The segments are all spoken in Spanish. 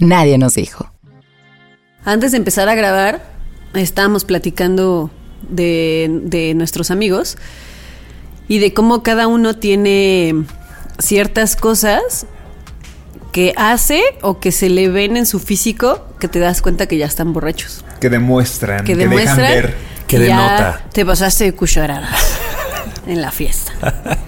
Nadie nos dijo. Antes de empezar a grabar, estábamos platicando de, de nuestros amigos y de cómo cada uno tiene ciertas cosas que hace o que se le ven en su físico que te das cuenta que ya están borrachos. Que demuestran, Que que, demuestran dejan ver. Que ya denota. te pasaste de cucharadas en la fiesta.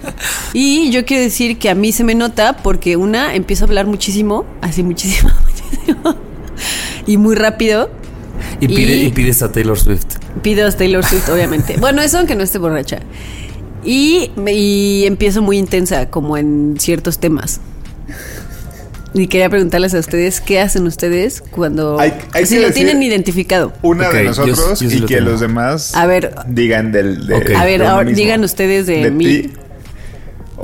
Y yo quiero decir que a mí se me nota porque una empiezo a hablar muchísimo, así muchísimo, y muy rápido. Y, pide, Y- y pides a Taylor Swift. Pido a Taylor Swift, obviamente. Bueno, eso aunque no esté borracha. Y, y empiezo muy intensa, como en ciertos temas. Y quería preguntarles a ustedes, ¿qué hacen ustedes cuando... Hay- hay si lo decir- tienen identificado? Una de nosotros yo sí y que tengo. los demás A ver. digan del. de-. A ver, ahora mismo. digan ustedes de mí.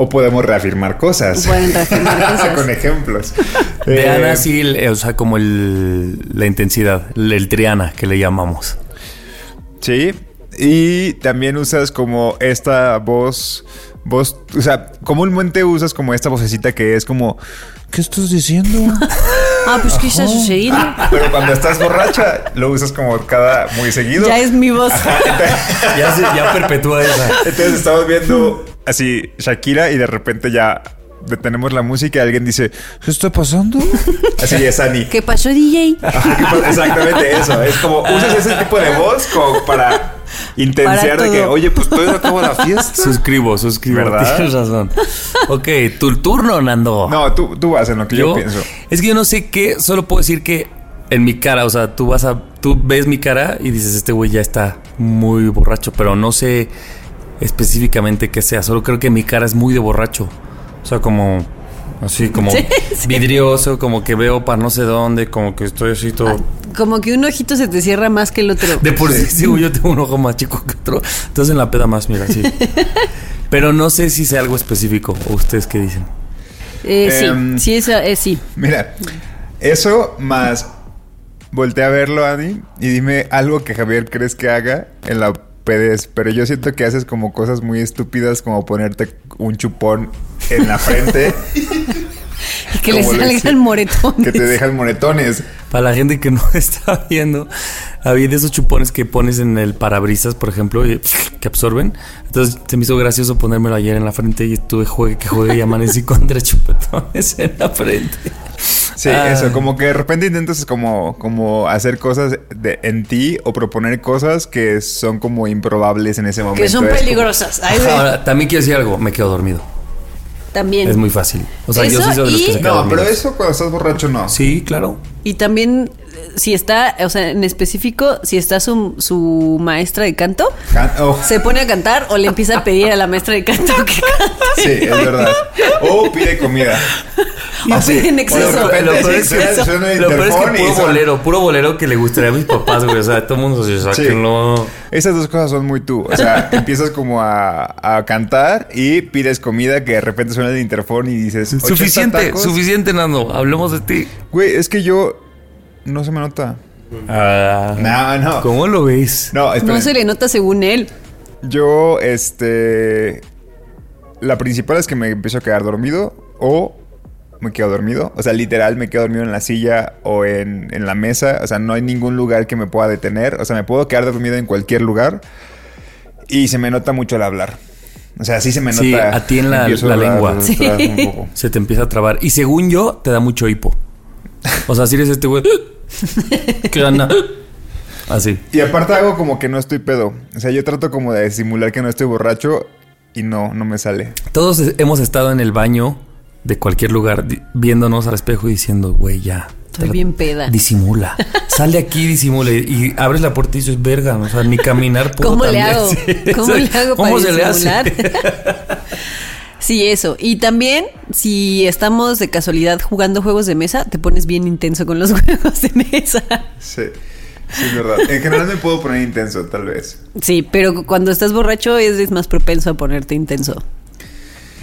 O podemos reafirmar cosas. Pueden reafirmar cosas. Con ejemplos. De Eh, Ana sí, o sea, como el, la intensidad, el, el triana que le llamamos. Sí. Y también usas como esta voz. Voz, o sea, comúnmente usas como esta vocecita que es como, ¿qué estás diciendo? Ah, pues ¿qué está sucediendo? Pero cuando estás borracha, lo usas como cada muy seguido. Ya es mi voz. Ya, se- ya perpetúa esa. Entonces estamos viendo así Shakira y de repente ya detenemos la música y alguien dice, ¿qué está pasando? Así es Ani. ¿Qué pasó, DJ? Exactamente eso. Es como usas ese tipo de voz como para intensiar de que, oye, pues todavía no acabo la fiesta. Suscribo, suscribo. ¿Verdad? Tienes razón. Ok, tu turno, Nando. No, tú, tú vas en lo que yo, pienso. Es que yo no sé qué, solo puedo decir que en mi cara, o sea, tú vas a, tú ves mi cara y dices, este güey ya está muy borracho, pero no sé específicamente qué sea, solo creo que mi cara es muy de borracho. O sea, como, así, como Sí, sí. vidrioso, como que veo para no sé dónde, como que estoy así todo... Como que un ojito se te cierra más que el otro. De por sí, sí, yo tengo un ojo más chico que otro. Entonces en la peda más, mira, sí. Pero no sé si sea algo específico. ¿O ustedes qué dicen? Eh, sí, Em, sí, esa, eh, sí. Mira, eso más voltea a verlo, Ani, y dime algo que Javier crees que haga en la Pero yo siento que haces como cosas muy estúpidas, como ponerte un chupón en la frente Y que le salgan moretones. que te dejan moretones. Para la gente que no está viendo, había de esos chupones que pones en el parabrisas, por ejemplo, y que absorben. Entonces se me hizo gracioso ponérmelo ayer en la frente y estuve juegue que juegue y amanecí con tres chupetones en la frente. Sí, Ah. eso, como que de repente intentas como, como hacer cosas de, en ti o proponer cosas que son como improbables en ese momento. Que son Es como- peligrosas. Ay. Ahora, también quiero decir algo, me quedo dormido. También. Es muy fácil. O sea, yo Eso sí soy de los que y- se quedan No, pero eso cuando estás borracho no. Sí, claro. Y también, si está, o sea, en específico, si está su, su maestra de canto, Can- oh, se pone a cantar o le empieza a pedir a la maestra de canto que cante. sí, es verdad. O pide comida. O Así, pide en exceso. Lo peor es es que puro son- bolero, puro bolero que le gustaría a mis papás, güey. O sea, todo el mundo se saca Sí. que no. Esas dos cosas son muy tú. O sea, empiezas como a, a cantar y pides comida que de repente suena el interfón y dices... "¿80 Suficiente, tacos?". suficiente, Nando. Hablemos de ti. Güey, es que yo... No se me nota. Ah, No, no. ¿Cómo lo ves? No, espera. No se le nota según él. Yo, este... La principal es que me empiezo a quedar dormido o me quedo dormido. O sea, literal me quedo dormido en la silla o en, en la mesa. O sea, no hay ningún lugar que me pueda detener. O sea, me puedo quedar dormido en cualquier lugar. Y se me nota mucho el hablar. O sea, sí se me nota. Sí, a ti en la- la lengua. Sí. Se te empieza a trabar. Y según yo, te da mucho hipo. O sea, si eres este güey. ¿Qué gana? Así. Y aparte hago como que no estoy pedo. O sea, yo trato como de simular que no estoy borracho y no, no me sale. Todos hemos estado en el baño de cualquier lugar viéndonos al espejo y diciendo, güey, ya. Estoy bien peda. Disimula. Sal de aquí, disimula. Y, y abres la puerta y dices, verga, o sea, ni caminar puedo ¿Cómo le también". hago? Sí, ¿Cómo le hago ¿Cómo para se le hace? Sí, eso. Y también, si estamos de casualidad jugando juegos de mesa, te pones bien intenso con los juegos de mesa. Sí. Sí, es verdad. En general me puedo poner intenso, tal vez. Sí, pero cuando estás borracho eres más propenso a ponerte intenso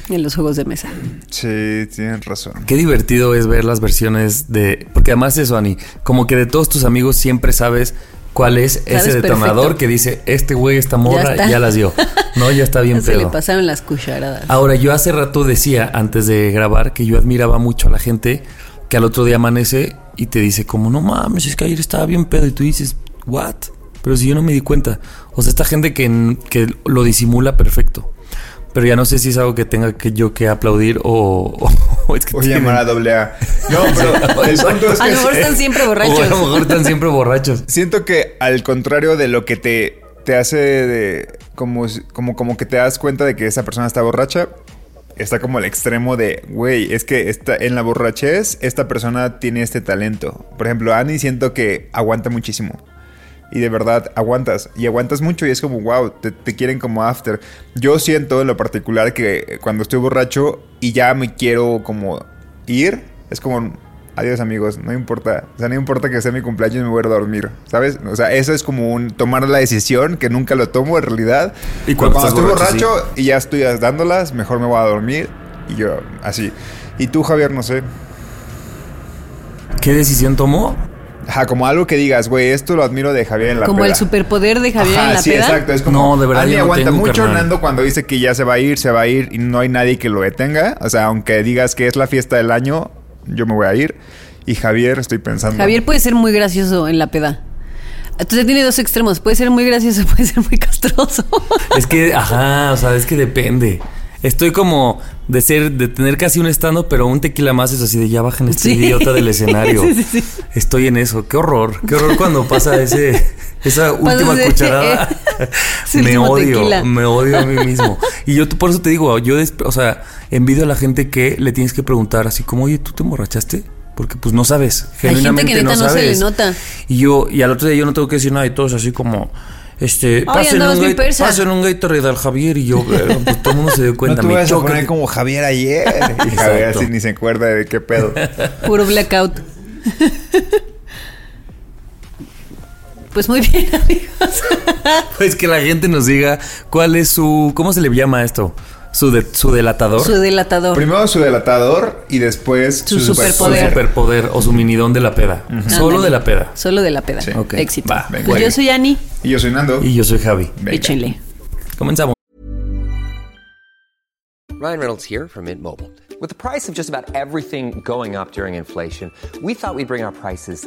en los juegos de mesa. Sí, tienes razón. Qué divertido es ver las versiones de. Porque además eso, Ani, como que de todos tus amigos siempre sabes cuál es ese detonador perfecto. que dice, este güey, esta morra, ya, las dio. No, ya está bien Se le pedo. pasaron las cucharadas. Ahora, yo hace rato decía, antes de grabar, que yo admiraba mucho a la gente que al otro día amanece y te dice como, no mames, es que ayer estaba bien pedo. Y tú dices, what? Pero si yo no me di cuenta. O sea, esta gente que, que lo disimula perfecto. Pero ya no sé si es algo que tenga que yo que aplaudir o, o es que O tienen- llamar a doble A. No, pero el punto es A lo mejor están siempre O a lo borrachos. mejor están siempre borrachos. siento que al contrario de lo que te, te hace de como, como, como que te das cuenta de que esa persona está borracha, está como el extremo de, güey, es que está, en la borrachez esta persona tiene este talento. Por ejemplo, Annie siento que aguanta muchísimo. Y de verdad aguantas. Y aguantas mucho y es como, wow, te, te quieren como after. Yo siento en lo particular que cuando estoy borracho y ya me quiero como ir, es como, adiós amigos, no importa. O sea, no importa que sea mi cumpleaños, me voy a ir a dormir. ¿Sabes? O sea, eso es como un tomar la decisión que nunca lo tomo en realidad. Y cuando cuando, estás estoy borracho, borracho y ya estoy dándolas, mejor me voy a dormir. Y yo, así. Y tú, Javier, no sé. ¿Qué decisión tomó? Ajá, como algo que digas, güey, esto lo admiro de Javier en la Como peda. el superpoder de Javier Ajá, en la sí, peda. exacto. Es como. No, de verdad, Andy yo no aguanta tengo, mucho. carnal. Nando, cuando dice que ya se va a ir, se va a ir y no hay nadie que lo detenga. O sea, aunque digas que es la fiesta del año, yo me voy a ir. Y Javier, estoy pensando. Javier puede ser muy gracioso en la peda. Entonces tiene dos extremos. Puede ser muy gracioso, puede ser muy castroso. Es que, ajá, o sea, es que depende. Estoy como de ser, de tener casi un estando, pero un tequila más es así de ya bajen este Sí. idiota del escenario. Sí, sí, sí. Estoy en eso. Qué horror, qué horror cuando pasa ese, esa última cucharada. me odio, tequila. me odio a mí mismo. Y yo por eso te digo, yo, o sea, envidio a la gente que le tienes que preguntar así como, oye, ¿tú te emborrachaste? Porque pues no sabes. Hay gente Genuinamente que neta no no se le nota. Y yo, y al otro día yo no tengo que decir nada y todos así como, este, pasen andabas un, gay, pasen un Gatorade al Javier y yo, eh, pues todo el mundo se dio No cuenta. te me vayas a poner como Javier ayer. Y Javier así ni se acuerda de qué pedo. Puro blackout. Pues muy bien, amigos. Pues que la gente nos diga cuál es su, ¿cómo se le llama esto? Su, de- su delatador. Su delatador. Primero su delatador y después Su su superpoder. superpoder o su minidón de la peda. Solo Ándale. de la peda. Solo de la peda. Sí. Ok, Éxito. va, Pues yo soy Ani. Y yo soy Nando. Y yo soy Javi. Venga. Échenle. Comenzamos. Ryan Reynolds here from Mint Mobile. With the price of just about everything going up during inflation, we thought we'd bring our prices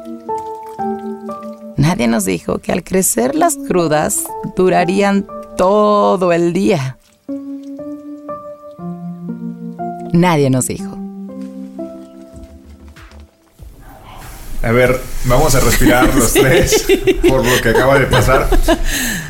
Nadie nos dijo que al crecer las crudas durarían todo el día. Nadie nos dijo. A ver, vamos a respirar los tres por lo que acaba de pasar.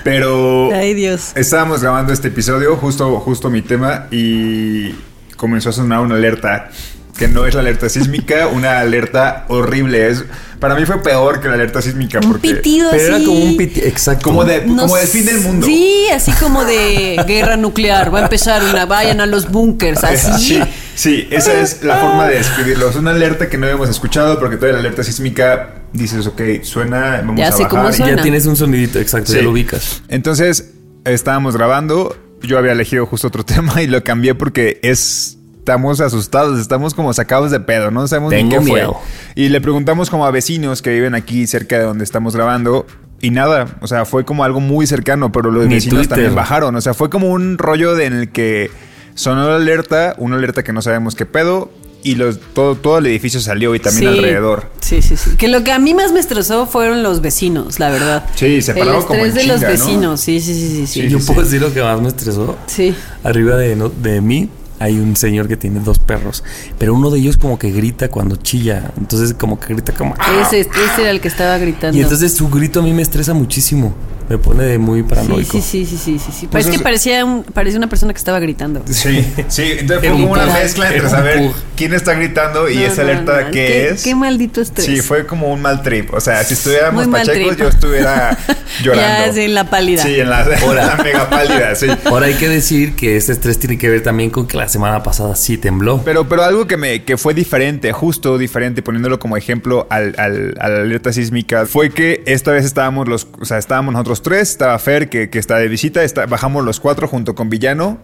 Pero Ay, Dios. estábamos grabando este episodio, justo, justo mi tema, y comenzó a sonar una alerta. Que no es la alerta sísmica, una alerta horrible. Es, para mí fue peor que la alerta sísmica. Un porque pitido Pero era como un piti, exacto. Como de, del fin del mundo. Sí, así como de guerra nuclear. Va a empezar una, vayan a los búnkers, así. Sí, sí, esa es la forma de describirlo. Es una alerta que no habíamos escuchado porque toda la alerta sísmica dices, ok, suena, vamos Ya a sé bajar. cómo suena. ya tienes un sonidito, exacto, ya lo ubicas. Entonces, estábamos grabando. Yo había elegido justo otro tema y lo cambié porque es estamos asustados, estamos como sacados de pedo, no sabemos ni Tengo qué miedo. fue. Y le preguntamos como a vecinos que viven aquí cerca de donde estamos grabando. Y nada, o sea, fue como algo muy cercano, pero los Ni vecinos Twitter. también bajaron. O sea, fue como un rollo de en el que sonó la alerta, una alerta que no sabemos qué pedo, y los, todo, todo el edificio salió y también Sí. alrededor. Sí, sí, sí. Que lo que a mí más me estresó fueron los vecinos, la verdad. Sí, se El pararon como estrés de los vecinos, sí, sí, sí, sí. sí. Yo puedo decir lo que más me estresó. Sí. Arriba de, no- de mí hay un señor que tiene dos perros, pero uno de ellos como que grita cuando chilla. Entonces como que grita como... "Ah". Ese, ese era el que estaba gritando. Y entonces su grito a mí me estresa muchísimo. Me pone de muy paranoico. sí, sí, sí, sí, sí, sí. Pues Pero es que parecía, un, parecía una persona que estaba gritando. Sí, sí, entonces fue como una mezcla entre saber quién está gritando y No, esa no, alerta no. qué, Qué- es. qué maldito estrés. Sí, fue como un mal trip. O sea, si estuviéramos Muy pachecos, yo estuviera llorando. Ya, sí, en la pálida. Sí, en la, en la mega pálida, sí. Ahora hay que decir que este estrés tiene que ver también con que la semana pasada sí tembló. Pero, pero algo que me que fue diferente, justo diferente, poniéndolo como ejemplo al, al- a la alerta sísmica, fue que esta vez estábamos los, o sea, estábamos nosotros tres, estaba Fer que, que está de visita, está- bajamos los cuatro junto con Villano.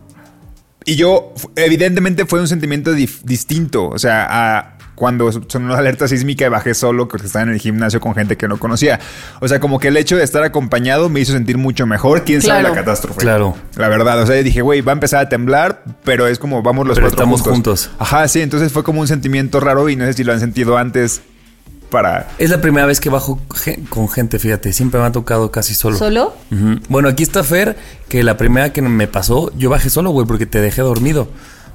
Y yo, evidentemente fue un sentimiento dif- distinto. O sea, a cuando sonó la alerta sísmica y bajé solo porque estaba en el gimnasio con gente que no conocía. O sea, como que el hecho de estar acompañado me hizo sentir mucho mejor. ¿Quién sabe Claro. la catástrofe? Claro. La verdad, o sea, dije, güey, va a empezar a temblar, pero es como vamos los Pero cuatro estamos juntos. juntos. Ajá, sí, entonces fue como un sentimiento raro y no sé si lo han sentido antes para... Es la primera vez que bajo con gente, fíjate. Siempre me ha tocado casi solo. ¿Solo? Bueno, aquí está Fer, que la primera que me pasó, yo bajé solo, güey, porque te dejé dormido.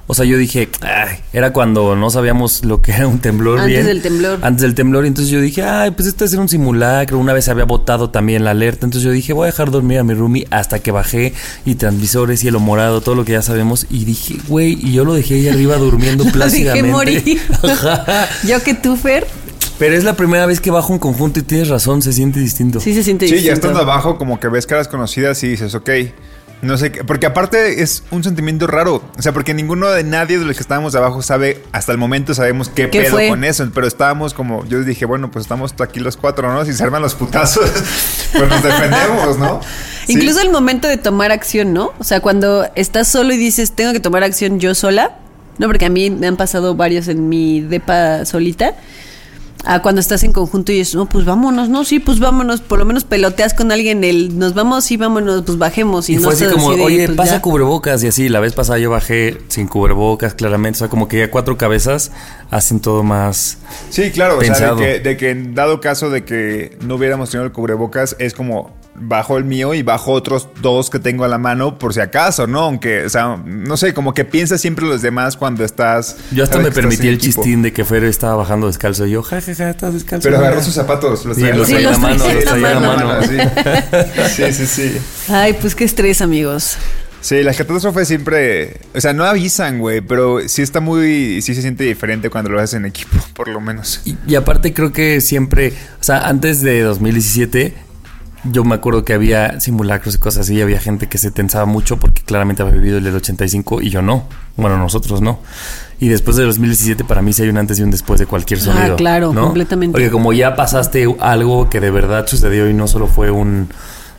O sea, yo dije, ay, era cuando no sabíamos lo que era un temblor Antes bien. del temblor. Antes del temblor. Y entonces yo dije, ay, pues esto es un simulacro. Una vez había botado también la alerta. Entonces yo dije, voy a dejar dormir a mi roomie hasta que bajé y transmisores, cielo morado, todo lo que ya sabemos. Y dije, güey, y yo lo dejé ahí arriba durmiendo plácidamente. dejé morir. Ajá. Yo que tú, Fer, Pero es la primera vez que bajo un conjunto y tienes razón, se siente distinto. sí se siente Sí, ya distinto. estando abajo como que ves caras conocidas y dices, ok. No sé, qué- porque aparte es un sentimiento raro. O sea, porque ninguno de nadie de los que estábamos abajo sabe, hasta el momento sabemos qué, ¿Qué pedo fue? con eso. Pero estábamos como, yo dije, bueno, pues estamos aquí los cuatro, ¿no? Si se arman los putazos, pues nos defendemos, ¿no? Sí. Incluso el momento de tomar acción, ¿no? O sea, cuando estás solo y dices, tengo que tomar acción yo sola, no, porque a mí me han pasado varios en mi depa solita. A cuando estás en conjunto y dices, no, pues vámonos, no, sí, pues vámonos, por lo menos peloteas con alguien, el nos vamos, sí, vámonos, pues bajemos. Y, Y no fue así como, de, oye, pues, pasa ya. cubrebocas y así. La vez pasada yo bajé sin cubrebocas, claramente. O sea, como que ya cuatro cabezas hacen todo más. Sí, claro, o Pensado. sea, de que, de que en dado caso de que no hubiéramos tenido el cubrebocas, es como bajo el mío y bajo otros dos que tengo a la mano por si acaso, ¿no? Aunque, o sea, no sé, como que piensas siempre los demás cuando estás... Yo hasta me permití el equipo. chistín de que Fer estaba bajando descalzo. Y yo, jajaja, estás descalzo. Pero mira". agarró sus zapatos, los Sí, los Sí, traía en la los mano, los traía en la mano. mano. Sí, sí, sí. sí. Ay, pues qué estrés, amigos. Sí, las catástrofes siempre, o sea, no avisan, güey, pero sí está muy, sí se siente diferente cuando lo haces en equipo, por lo menos. Y, y aparte creo que siempre, o sea, antes de 2017, yo me acuerdo que había simulacros y cosas así, y había gente que se tensaba mucho porque claramente había vivido el del 85 y yo no. Bueno, nosotros no. Y después de 2017 para mí sí hay un antes y un después de cualquier Ah, sonido. claro, ¿no? completamente. Porque como ya pasaste algo que de verdad sucedió y no solo fue un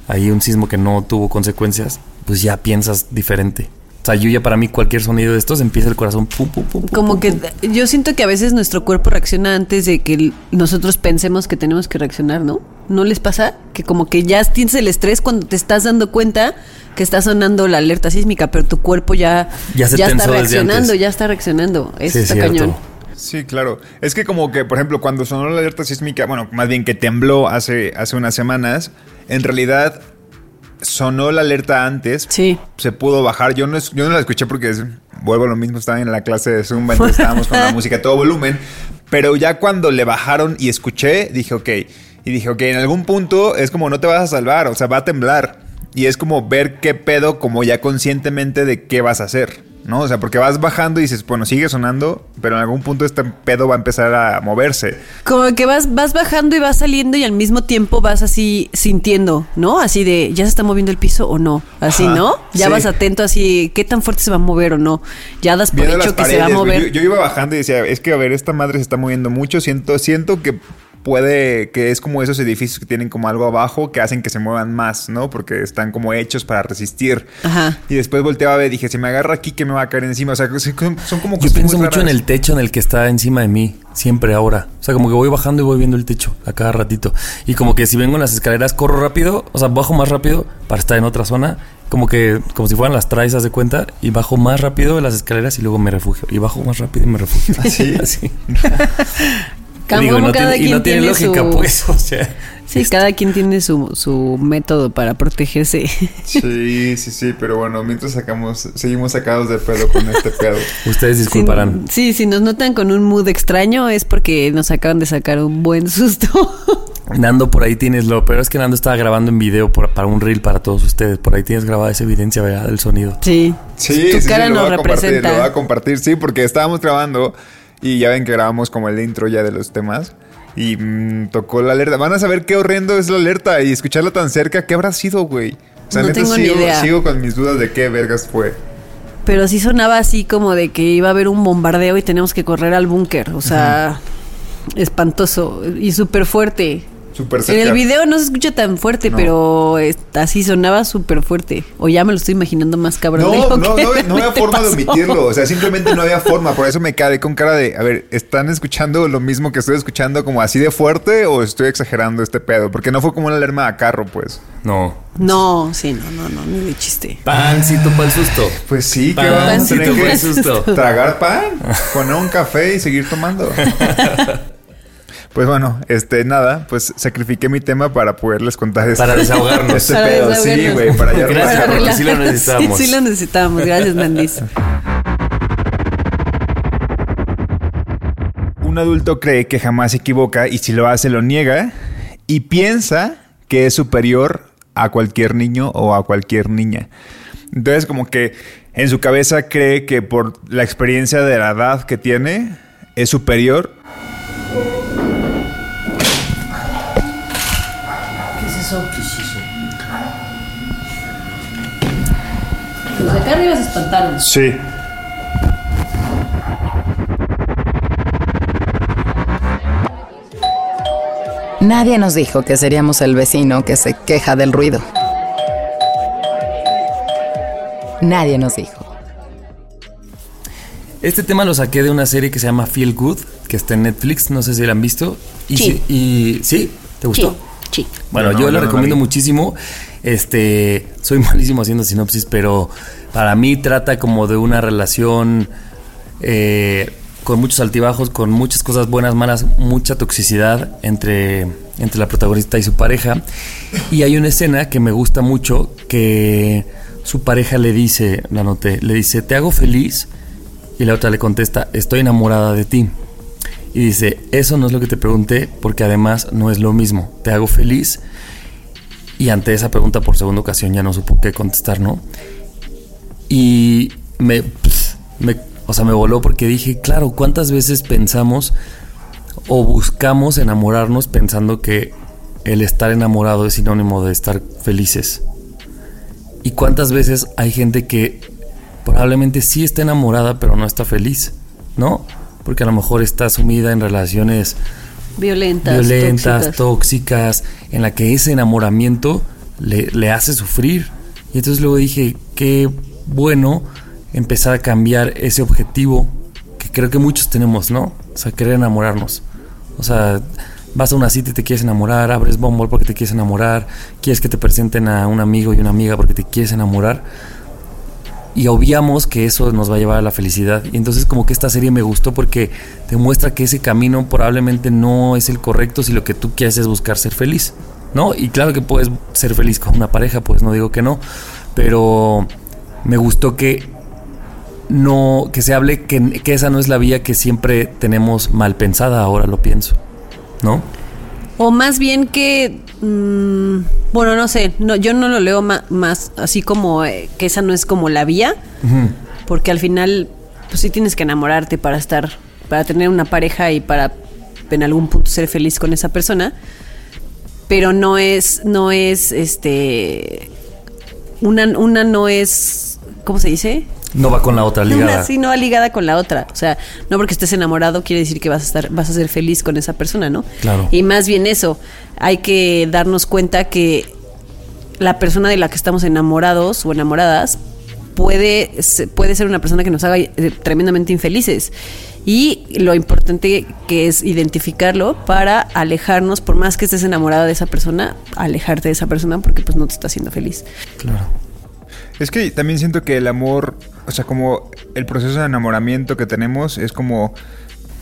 ahí un sismo que no tuvo consecuencias, pues ya piensas diferente. O sea, yo ya para mí cualquier sonido de estos empieza el corazón pum pum pum. Como pum, que pum. yo siento que a veces nuestro cuerpo reacciona antes de que nosotros pensemos que tenemos que reaccionar, ¿no? ¿No les pasa? Que como que ya tienes el estrés cuando te estás dando cuenta que está sonando la alerta sísmica, pero tu cuerpo ya, Ya se está reaccionando, ya está reaccionando. Eso Sí, es está cierto. cañón. Sí, claro. Es que como que, por ejemplo, cuando sonó la alerta sísmica, bueno, más bien que tembló hace, hace unas semanas, en realidad sonó la alerta antes. Sí. Se pudo bajar. Yo no, es- yo no la escuché porque es- vuelvo a lo mismo, estaba en la clase de Zumba, entonces estábamos con la música a todo volumen. Pero ya cuando le bajaron y escuché, dije, ok. Y dije, ok, en algún punto es como no te vas a salvar, o sea, va a temblar. Y es como ver qué pedo, como ya conscientemente de qué vas a hacer, ¿no? O sea, porque vas bajando y dices, bueno, sigue sonando, pero en algún punto este pedo va a empezar a moverse. Como que vas, vas bajando y vas saliendo y al mismo tiempo vas así sintiendo, ¿no? Así de, ¿ya se está moviendo el piso o no? Así, Ajá, ¿no? Ya sí. vas atento así, ¿qué tan fuerte se va a mover o no? Ya das por Viendo hecho que se va a mover. Yo, yo iba bajando y decía, es que a ver, esta madre se está moviendo mucho. Siento, siento que puede, que es como esos edificios que tienen como algo abajo que hacen que se muevan más, ¿no? Porque están como hechos para resistir. Ajá. Y después volteaba a ver, dije, si me agarra aquí, ¿qué me va a caer encima? O sea, son, son como Yo pienso muy mucho en el techo en el que está encima de mí, siempre ahora. O sea, como que voy bajando y voy viendo el techo a cada ratito. Y como que si vengo en las escaleras, corro rápido, o sea, bajo más rápido para estar en otra zona. Como que, como si fueran las traes, haz de cuenta, y bajo más rápido las escaleras y luego me refugio. Y bajo más rápido y me refugio. ¿Así? Así. Digo, y no cada tiene, y quien no tiene tiene lógica, su- pues. O sea, Sí, cada quien tiene su, su método para protegerse. Sí, sí, sí, pero bueno, mientras sacamos, seguimos sacados de pedo con este pedo. ustedes disculparán. Sí, si nos notan con un mood extraño es porque nos acaban de sacar un buen susto. Nando, por ahí tienes lo peor es que Nando estaba grabando en video por- para un reel para todos ustedes. Por ahí tienes grabada esa evidencia, ¿verdad? Del sonido. Sí. Sí, tu sí, cara sí, lo nos voy a compartir, representa. lo voy a compartir, sí, porque estábamos grabando y ya ven que grabamos como el intro ya de los temas y mm, tocó la alerta. Van a saber qué horrendo es la alerta y escucharla tan cerca, ¿qué habrá sido, güey? O sea, No neta, tengo ni sigo, idea. sigo con mis dudas de qué vergas fue. Pero sí sonaba así como de que iba a haber un bombardeo y tenemos que correr al búnker. O sea, espantoso y súper fuerte. Súper En el video no se escucha tan fuerte, No. pero así sonaba súper fuerte. O ya me lo estoy imaginando más cabrón. de No, lo no, que no, no había forma de omitirlo. O sea, simplemente no había forma. Por eso me quedé con cara de, a ver, ¿están escuchando lo mismo que estoy escuchando como así de fuerte o estoy exagerando este pedo? Porque no fue como una alarma a carro, pues. No. No, sí, no, no, no, ni de chiste. Pancito para el susto. Pues sí, que Pan, vamos a tener que el susto. tragar pan, poner un café y seguir tomando. Pues bueno, este, nada, pues sacrifiqué mi tema para poderles contar esto. Para desahogarnos. Este Para pedo, sí, güey, para ya Gracias, porque relajar- sí lo necesitábamos. Sí, sí lo necesitábamos. Gracias, Nandis. Un adulto cree que jamás se equivoca y si lo hace lo niega y piensa que es superior a cualquier niño o a cualquier niña. Entonces como que en su cabeza cree que por la experiencia de la edad que tiene es superior. ¿Qué es eso? Los de acá arriba se espantaron. Sí. Nadie nos dijo que seríamos el vecino que se queja del ruido. Nadie nos dijo. Este tema lo saqué de una serie que se llama Feel Good, que está en Netflix. No sé si la han visto. Y Sí. sí. y, ¿sí? ¿Te gustó? Sí. Bueno, No, yo no recomiendo muchísimo. Este, soy malísimo haciendo sinopsis, pero para mí trata como de una relación eh, con muchos altibajos, con muchas cosas buenas, malas, mucha toxicidad entre, entre la protagonista y su pareja. Y hay una escena que me gusta mucho que su pareja le dice, la noté, le dice, te hago feliz. Y la otra le contesta, estoy enamorada de ti. Y dice, eso no es lo que te pregunté porque además no es lo mismo. Te hago feliz. Y ante esa pregunta por segunda ocasión ya no supo qué contestar, ¿no? Y me, pf, me- o sea, me voló porque dije, claro, ¿cuántas veces pensamos o buscamos enamorarnos pensando que el estar enamorado es sinónimo de estar felices? ¿Y cuántas veces hay gente que probablemente sí está enamorada pero no está feliz? ¿No? Porque a lo mejor está sumida en relaciones Violentas. violentas, tóxicas. tóxicas, en la que ese enamoramiento le, le hace sufrir. Y entonces luego dije, qué bueno empezar a cambiar ese objetivo que creo que muchos tenemos, ¿no? O sea, querer enamorarnos. O sea, vas a una cita y te quieres enamorar, abres Bumble porque te quieres enamorar, quieres que te presenten a un amigo y una amiga porque te quieres enamorar. Y obviamos que eso nos va a llevar a la felicidad. Y entonces como que esta serie me gustó porque te muestra que ese camino probablemente no es el correcto si lo que tú quieres es buscar ser feliz. ¿No? Y claro que puedes ser feliz con una pareja, pues no digo que no. Pero me gustó que no, que se hable que, que esa no es la vía que siempre tenemos mal pensada, ahora lo pienso. ¿No? O más bien que. mm, bueno, no sé. No, yo no lo leo ma- más así como eh, que esa no es como la vía. Porque al final, pues sí tienes que enamorarte para estar. Para tener una pareja y para en algún punto ser feliz con esa persona. Pero no es. No es este. Una, una no es. ¿Cómo se dice? No va con la otra ligada. Una sí no va ligada con la otra. O sea, no porque estés enamorado quiere decir que vas a estar, vas a ser feliz con esa persona, ¿no? Claro. Y más bien eso, hay que darnos cuenta que la persona de la que estamos enamorados o enamoradas puede, puede ser una persona que nos haga eh, tremendamente infelices. Y lo importante que es identificarlo para alejarnos, por más que estés enamorada de esa persona, alejarte de esa persona porque pues no te está haciendo feliz. Claro. Es que también siento que el amor, o sea, como el proceso de enamoramiento que tenemos es como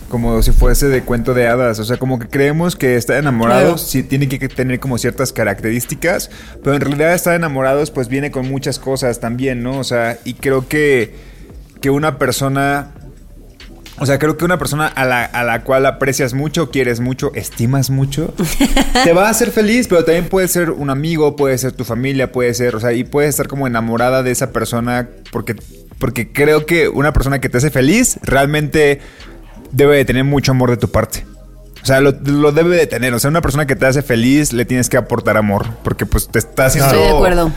como si fuese de cuento de hadas, o sea, como que creemos que estar enamorados Claro. sí tiene que tener como ciertas características, pero en realidad estar enamorados pues viene con muchas cosas también, ¿no? O sea, y creo que que una persona o sea, creo que una persona a la, a la cual aprecias mucho, quieres mucho, estimas mucho, te va a hacer feliz, pero también puede ser un amigo, puede ser tu familia, puede ser, o sea, y puedes estar como enamorada de esa persona porque, porque creo que una persona que te hace feliz realmente debe de tener mucho amor de tu parte. O sea, lo, lo debe de tener. O sea, una persona que te hace feliz le tienes que aportar amor. Porque pues te está haciendo... Estoy de acuerdo.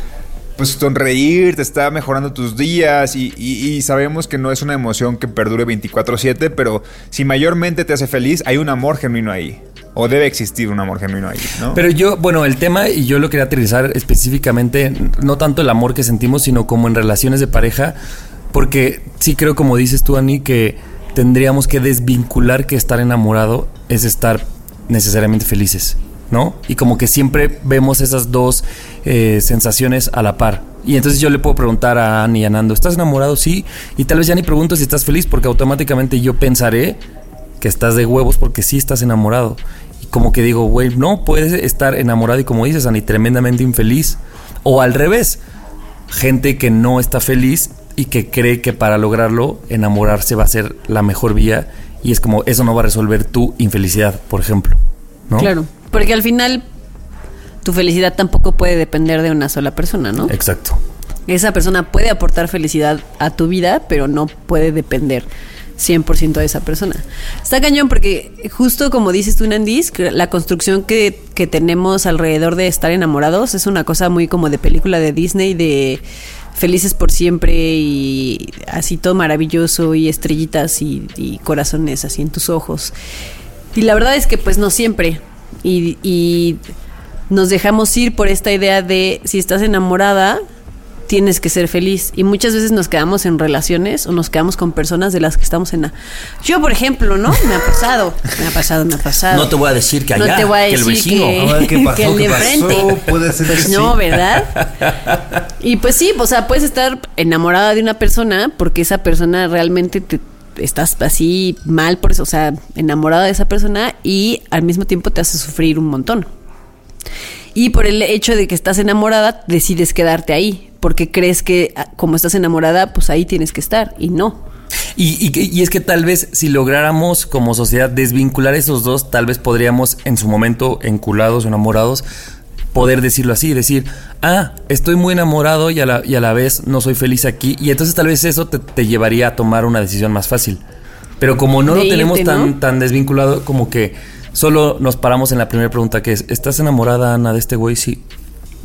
Pues sonreír, te está mejorando tus días y, y- y sabemos que no es una emoción que perdure 24/7, pero si mayormente te hace feliz, hay un amor genuino ahí. O debe existir un amor genuino ahí, ¿no? Pero yo, bueno, el tema, y yo lo quería aterrizar específicamente, no tanto el amor que sentimos, sino como en relaciones de pareja, porque sí creo, como dices tú, Ani, que tendríamos que desvincular que estar enamorado es estar necesariamente felices, ¿no? Y como que siempre vemos esas dos eh, sensaciones a la par. Y entonces yo le puedo preguntar a Ani y a Nando, ¿estás enamorado? Sí. Y tal vez ya ni pregunto si estás feliz, porque automáticamente yo pensaré que estás de huevos porque sí estás enamorado. Y como que digo, güey, no, puedes estar enamorado y como dices, Ani, tremendamente infeliz. O al revés, gente que no está feliz y que cree que para lograrlo, enamorarse va a ser la mejor vía. Y es como, eso no va a resolver tu infelicidad, por ejemplo. ¿no? Claro. Porque al final tu felicidad tampoco puede depender de una sola persona, ¿no? Exacto. Esa persona puede aportar felicidad a tu vida, pero no puede depender 100% de esa persona. Está cañón porque justo como dices tú, Nandis, la construcción que, que tenemos alrededor de estar enamorados es una cosa muy como de película de Disney, de felices por siempre y así todo maravilloso y estrellitas y, corazones así en tus ojos. Y la verdad es que pues no siempre. Y nos dejamos ir por esta idea de si estás enamorada, tienes que ser feliz. Y muchas veces nos quedamos en relaciones o nos quedamos con personas de las que estamos en... Yo, por ejemplo, ¿no? Me ha pasado, me ha pasado, me ha pasado. No te voy a decir que No allá, te voy a que el decir vecino. que, A ver, ¿qué pasó? que el de enfrente. Puede ser pues que no, sí. ¿verdad? Y pues sí, o sea, puedes estar enamorada de una persona porque esa persona realmente te estás así mal por eso, o sea, enamorada de esa persona y al mismo tiempo te hace sufrir un montón. Y por el hecho de que estás enamorada, decides quedarte ahí, porque crees que ah, como estás enamorada, pues ahí tienes que estar, y no. Y, y- y es que tal vez si lográramos como sociedad desvincular esos dos, tal vez podríamos en su momento, enculados o enamorados, poder decirlo así, decir, ah, estoy muy enamorado y a la, y a la vez no soy feliz aquí. Y entonces tal vez eso te, te llevaría a tomar una decisión más fácil. Pero como no lo tenemos tan, ¿no? tan desvinculado, como que solo nos paramos en la primera pregunta que es, ¿estás enamorada, Ana, de este güey? Sí.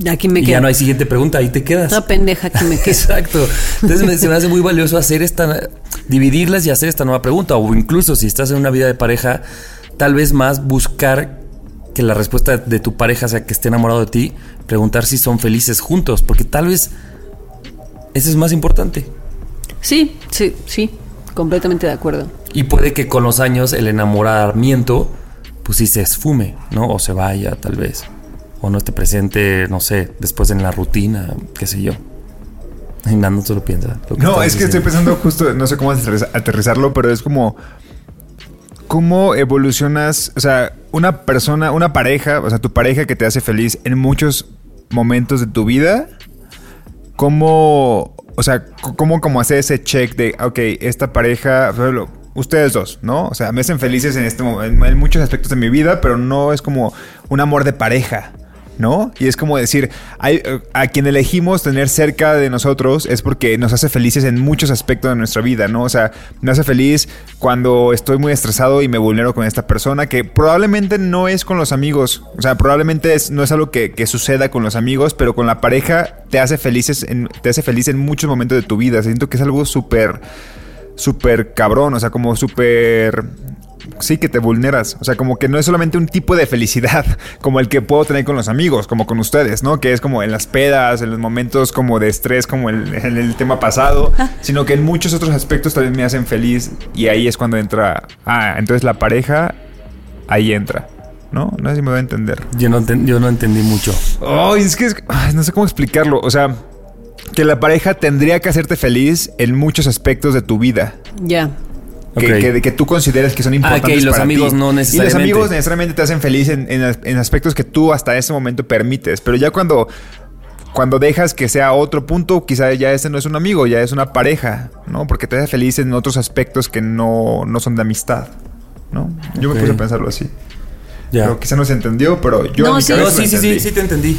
Aquí me y quedo. ya no hay siguiente pregunta, ahí te quedas. Toda pendeja que me quedo. Exacto. Entonces me, se me hace muy valioso hacer esta, dividirlas y hacer esta nueva pregunta. O incluso si estás en una vida de pareja, tal vez más buscar que la respuesta de tu pareja sea que esté enamorado de ti, preguntar si son felices juntos, porque tal vez eso es más importante. Sí, sí, sí, completamente de acuerdo. Y puede que con los años el enamoramiento, pues sí se esfume, ¿no? O se vaya, tal vez. O no esté presente, no sé, después en la rutina, qué sé yo. Y Nando solo piensa. lo que No, es que estoy pensando justo, no sé cómo aterriza- aterrizarlo, pero es como cómo evolucionas, o sea, una persona, una pareja, o sea, tu pareja que te hace feliz en muchos momentos de tu vida, cómo, o sea, cómo como hacer ese check de, ok, esta pareja, ustedes dos, ¿no? O sea, me hacen felices en este en, en muchos aspectos de mi vida, pero no es como un amor de pareja. ¿No? Y es como decir, hay, eh, a quien elegimos tener cerca de nosotros es porque nos hace felices en muchos aspectos de nuestra vida, ¿no? O sea, me hace feliz cuando estoy muy estresado y me vulnero con esta persona, que probablemente no es con los amigos, o sea, probablemente es- no es algo que, que suceda con los amigos, pero con la pareja te hace, felices te hace feliz en muchos momentos de tu vida. Siento que es algo súper, súper cabrón, o sea, como súper... Sí, que te vulneras. O sea, como que no es solamente un tipo de felicidad como el que puedo tener con los amigos, como con ustedes, ¿no? Que es como en las pedas, en los momentos como de estrés, como el, en el tema pasado, sino que en muchos otros aspectos también me hacen feliz y ahí es cuando entra, ah, entonces la pareja, ahí entra, ¿no? No sé si me voy a entender. Yo no, enten- yo no entendí mucho. Ay, es que es- ay, no sé cómo explicarlo. O sea, que la pareja tendría que hacerte feliz en muchos aspectos de tu vida. Ya. Que, Ok. que- que tú consideres que son importantes y los para amigos ti. no Y los necesariamente. amigos necesariamente te hacen feliz en, en en aspectos que tú hasta ese momento permites. Pero ya cuando, cuando dejas que sea otro punto, quizá ya ese no es un amigo, ya es una pareja, ¿no? Porque te hace feliz en otros aspectos que no, no son de amistad, ¿no? Yo Ok. me puse a pensarlo así. Ya. Pero quizá no se entendió, pero yo No, en mi sí. No, sí, sí, sí, sí te entendí.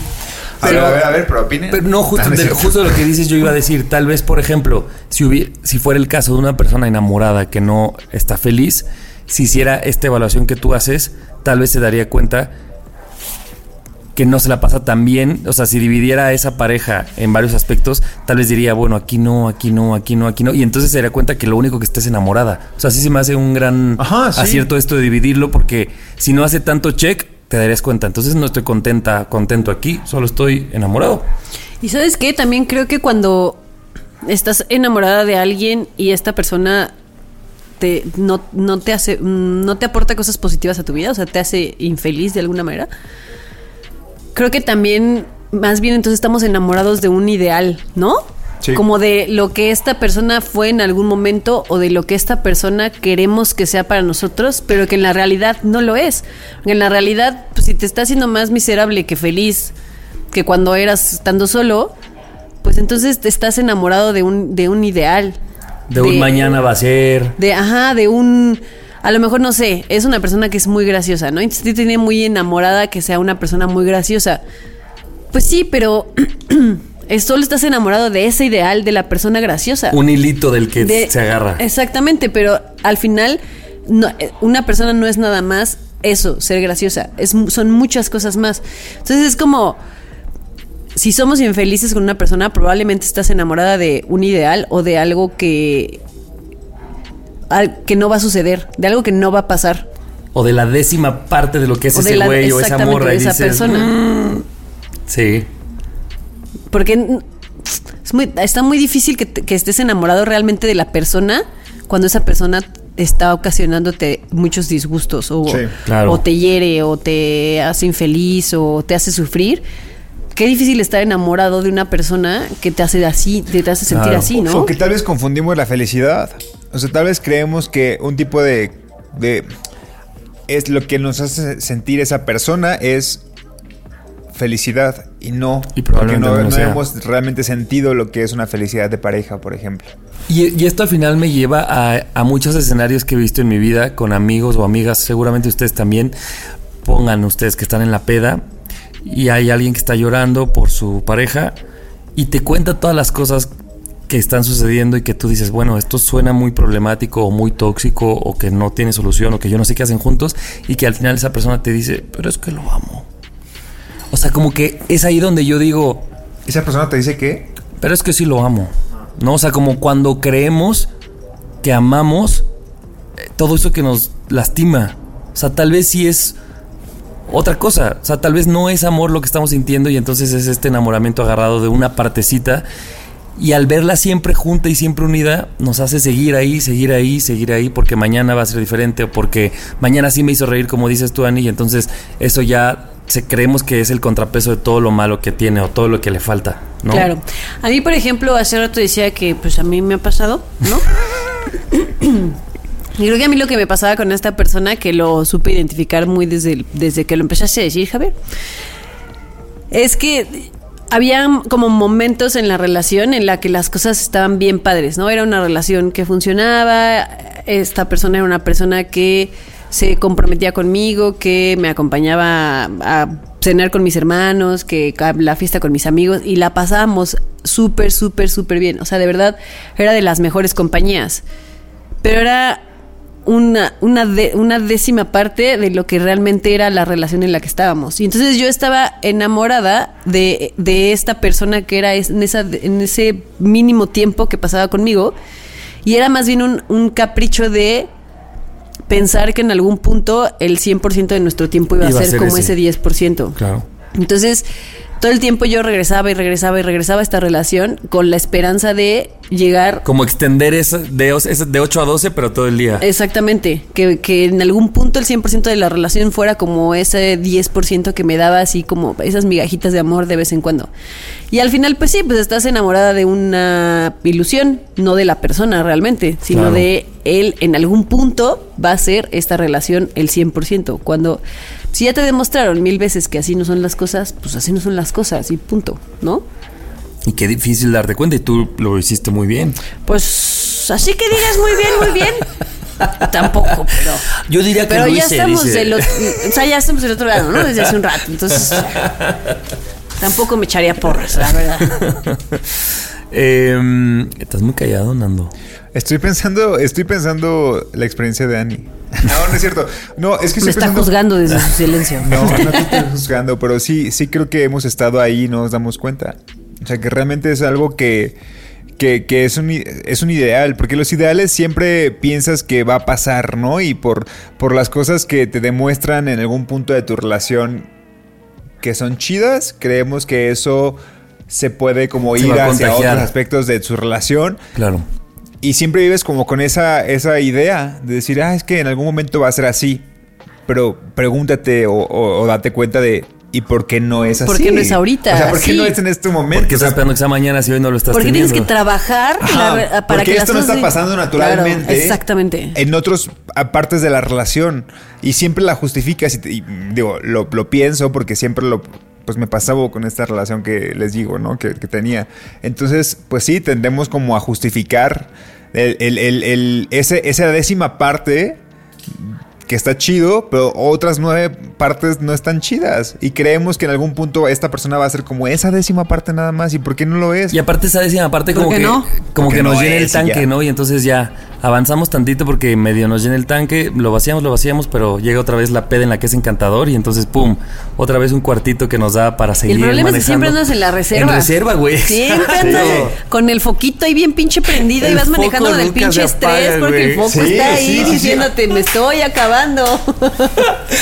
A ver, a ver, a ver, pero opinen. Pero no, justo, Ah, de- justo lo que dices, yo iba a decir, tal vez, por ejemplo, si, hubi- si fuera el caso de una persona enamorada que no está feliz, si hiciera esta evaluación que tú haces, tal vez se daría cuenta que no se la pasa tan bien. O sea, si dividiera a esa pareja en varios aspectos, tal vez diría, bueno, aquí no, aquí no, aquí no, aquí no. Y entonces se daría cuenta que lo único que está es enamorada. O sea, sí se me hace un gran Ajá, sí. acierto esto de dividirlo, porque si no hace tanto check, te darías cuenta. Entonces no estoy contenta, contento aquí, solo estoy enamorado. Y sabes qué, también creo que cuando estás enamorada de alguien y esta persona te, no, no te hace, no te aporta cosas positivas a tu vida, o sea, te hace infeliz de alguna manera. Creo que también, más bien entonces estamos enamorados de un ideal, ¿no? Sí. Como de lo que esta persona fue en algún momento o de lo que esta persona queremos que sea para nosotros, pero que en la realidad no lo es. Porque en la realidad, pues, si te está haciendo más miserable que feliz que cuando eras estando solo, pues entonces te estás enamorado de un, de un ideal. De un mañana va a ser. De, ajá, de un... A lo mejor, no sé, es una persona que es muy graciosa, ¿no? Entonces te tiene muy enamorada que sea una persona muy graciosa. Pues sí, pero solo estás enamorado de ese ideal de la persona graciosa. Un hilito del que De- se agarra. Exactamente, pero al final no, eh, una persona no es nada más eso, ser graciosa. Es, son muchas cosas más. Entonces es como, si somos infelices con una persona, probablemente estás enamorada de un ideal o de algo que, que no va a suceder, de algo que no va a pasar. O de la décima parte de lo que es o ese la- güey o esa morra. de y esa dices, persona. "Mm". Sí. Porque es muy- está muy difícil que, te- que estés enamorado realmente de la persona cuando esa persona está ocasionándote muchos disgustos o, Sí, claro. o te hiere o te hace infeliz o te hace sufrir. Qué difícil estar enamorado de una persona que te hace así, te hace sentir Claro. así, ¿no? O que tal vez confundimos la felicidad. O sea, tal vez creemos que un tipo de, de- es lo que nos hace sentir esa persona es felicidad y no. Y porque no, no hemos realmente sentido lo que es una felicidad de pareja, por ejemplo. Y, y esto al final me lleva a, a muchos escenarios que he visto en mi vida con amigos o amigas, seguramente ustedes también. Pongan ustedes que están en la peda y hay alguien que está llorando por su pareja y te cuenta todas las cosas que están sucediendo y que tú dices, bueno, esto suena muy problemático o muy tóxico o que no tiene solución o que yo no sé qué hacen juntos y que al final esa persona te dice, pero es que lo amo. O sea, como que es ahí donde yo digo, Esa persona te dice que pero es que sí lo amo. ¿No? O sea, como cuando creemos que amamos eh, todo eso que nos lastima. O sea, tal vez sí es otra cosa. O sea, tal vez no es amor lo que estamos sintiendo y entonces es este enamoramiento agarrado de una partecita. Y al verla siempre junta y siempre unida, nos hace seguir ahí, seguir ahí, seguir ahí, porque mañana va a ser diferente o porque mañana sí me hizo reír, como dices tú, Ani, y entonces eso ya se, creemos que es el contrapeso de todo lo malo que tiene o todo lo que le falta, ¿no? Claro. A mí, por ejemplo, hace rato decía que pues a mí me ha pasado, ¿no? y creo que a mí lo que me pasaba con esta persona, que lo supe identificar muy desde, el- desde que lo empezaste a decir, Javier, es que había como momentos en la relación en la que las cosas estaban bien padres, ¿no? Era una relación que funcionaba, esta persona era una persona que se comprometía conmigo, que me acompañaba a cenar con mis hermanos, que la fiesta con mis amigos y la pasábamos súper, súper, súper bien. O sea, de verdad, era de las mejores compañías. Pero era una, una, de- una décima parte de lo que realmente era la relación en la que estábamos. Y entonces yo estaba enamorada de, de esta persona que era en, esa, en ese mínimo tiempo que pasaba conmigo. Y era más bien un, un capricho de pensar que en algún punto el 100% de nuestro tiempo iba, Iba a ser, como ese 10%. Claro. Entonces, todo el tiempo yo regresaba y regresaba y regresaba a esta relación con la esperanza de llegar Como extender esa de, de 8 a 12, pero todo el día. Exactamente, que, que en algún punto el 100% de la relación fuera como ese 10% que me daba así como esas migajitas de amor de vez en cuando. Y al final, pues sí, pues estás enamorada de una ilusión, no de la persona realmente, sino Claro. de él en algún punto va a ser esta relación el 100%. Cuando, si ya te demostraron mil veces que así no son las cosas, pues así no son las cosas y punto, ¿no? Y qué difícil darte cuenta y tú lo hiciste muy bien. Pues así que digas muy bien, muy bien. Tampoco, pero... Yo diría que Pero lo ya hice, estamos dice. del otro, o sea, ya estamos del otro lado, ¿no? Desde hace un rato. Entonces, tampoco me echaría porras, la verdad. Eh, estás muy callado, Nando. Estoy pensando, estoy pensando la experiencia de Annie. No, no es cierto. No, es que Me está pensando- juzgando desde su silencio. No, no te estoy juzgando, pero sí, sí creo que hemos estado ahí y no nos damos cuenta. O sea, que realmente es algo que, que, que es, un, es un ideal, porque los ideales siempre piensas que va a pasar, ¿no? Y por, por las cosas que te demuestran en algún punto de tu relación que son chidas, creemos que eso se puede como Se ir hacia contagiar. otros aspectos de su relación. Claro. Y siempre vives como con esa, esa idea de decir, ah, es que en algún momento va a ser así. Pero pregúntate o, o- o date cuenta de, ¿y por qué no es así? ¿Por qué no es ahorita? O sea, ¿por qué Sí. no es en este momento? Porque estás esperando que sea mañana si hoy no lo estás Porque teniendo. tienes que trabajar Ajá, la- para porque que las esto no está de- pasando naturalmente. Claro, exactamente. En otras partes de la relación. Y siempre la justificas. Y, te- y, digo, lo, lo pienso porque siempre lo. Pues me pasaba con esta relación que les digo, ¿no? Que, que tenía. Entonces, pues sí, tendemos como a justificar el, el- el- ese, esa décima parte que está chido, pero otras nueve partes no están chidas. Y creemos que en algún punto esta persona va a ser como esa décima parte nada más. ¿Y por qué no lo es? Y aparte esa décima parte ¿Por como que, no? como que nos no llena el y tanque. ¿no? Y entonces ya avanzamos tantito porque medio nos llena el tanque, lo vaciamos, lo vaciamos, pero llega otra vez la peda en la que es encantador y entonces pum, otra vez un cuartito que nos da para Y seguir el problema es que siempre andas en la reserva. En reserva, güey. Siempre andas con el foquito ahí bien pinche prendido y vas manejando foco con el nunca pinche estrés porque el foco Sí, está ahí sí, sí, sí. diciéndote, me estoy acabando.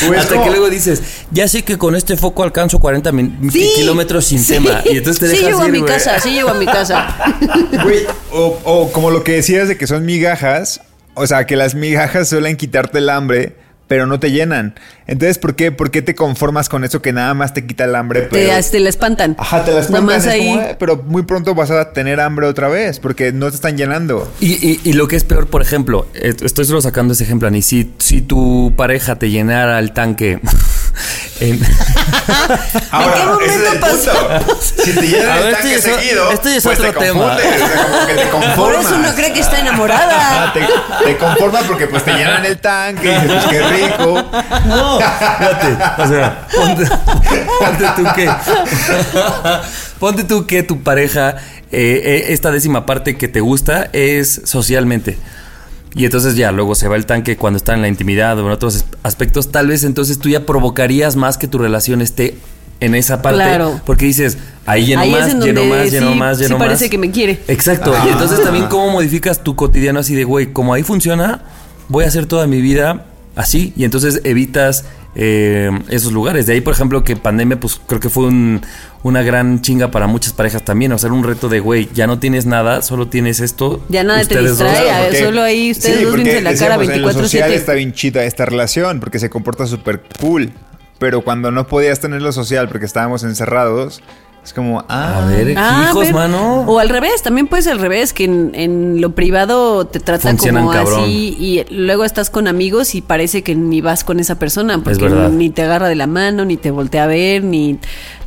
Pues Hasta como- que luego dices, ya sé que con este foco alcanzo 40 min- Sí, kilómetros sin sí. tema. Y entonces te Sí dejas llego a ir, mi güey. casa, sí llego a mi casa. Güey, o, o como lo que decías de que son migajas, o sea, que las migajas suelen quitarte el hambre, pero no te llenan. Entonces, ¿por qué, por qué te conformas con eso que nada más te quita el hambre? Te, Pero, te la espantan. Ajá, te más ahí. ahí. "Eh", pero muy pronto vas a tener hambre otra vez porque no te están llenando. Y, y- y lo que es peor, por ejemplo, eh, estoy solo sacando ese ejemplo, Ani. Si, si tu pareja te llenara el tanque. en- Ahora, qué momento es punto. Si te llenan A el tanque este es o- seguido, este es pues otro te tema. o sea, como que te Por conformas. eso no cree que está enamorada. te, te conformas porque pues te llenan el tanque y dices, pues qué rico. No, fíjate. O sea, ponte, ponte tú que. ponte tú que tu pareja, eh, eh, esta décima parte que te gusta es socialmente. Y entonces ya, luego se va el tanque cuando está en la intimidad o en otros as- aspectos. Tal vez entonces tú ya provocarías más que tu relación esté en esa parte. Claro. Porque dices, ahí lleno Ahí es más, en lleno donde más, lleno sí- más, sí lleno más. parece que me quiere. Exacto. Y entonces también cómo modificas tu cotidiano así de, güey, como ahí funciona, voy a hacer toda mi vida así. Y entonces evitas eh, esos lugares. De ahí, por ejemplo, que pandemia, pues creo que fue un- una gran chinga para muchas parejas también. O sea, un reto de, güey, ya no tienes nada, solo tienes esto. Ya nada te dos. distrae, porque- solo ahí ustedes sí, dos porque la cara decíamos, En lo social 24/7. está bien chida esta relación porque se comporta súper cool. Pero cuando no podías tener lo social porque estábamos encerrados, es como, ah, A ver, Ah, hijos, mano. O al revés, también puede ser al revés, que en, en lo privado te tratan Funcionan como cabrón. así y luego estás con amigos y parece que ni vas con esa persona porque ni te agarra de la mano, ni te voltea a ver, ni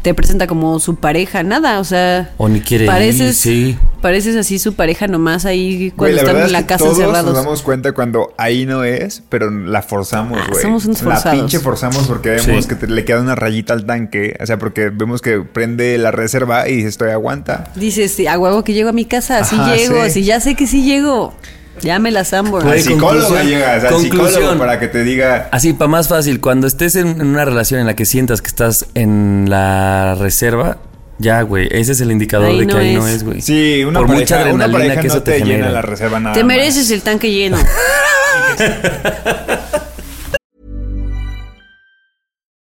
te presenta como su pareja, nada, o sea, O ni quiere ir, pareces, sí. pareces así su pareja nomás ahí Güey, cuando la están en la es que casa todos encerrados. nos damos cuenta cuando ahí no es, pero la forzamos, Ah, güey. somos unos La forzados. pinche forzamos porque vemos Sí. que te- le queda una rayita al tanque. O sea, porque vemos que prende la reserva y dices, estoy aguanta. Dices, sí, a huevo que llego a mi casa, así Ajá, llego, sí. si ya sé que sí llego. Ya me las. Güey, Al psicólogo conclusión- llegas, al conclusión. psicólogo para que te diga. Así, para más fácil, cuando estés en, en una relación en la que sientas que estás en la reserva, ya, güey, ese es el indicador Ahí de que no ahí no es. güey. Sí, una Por pareja, mucha una adrenalina pareja que no eso te, te, llena la reserva nada Te más. mereces el tanque lleno.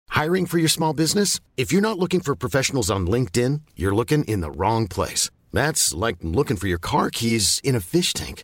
Hiring for your small business? If you're not looking for professionals on LinkedIn, you're looking in the wrong place. That's like looking for your car keys in a fish tank.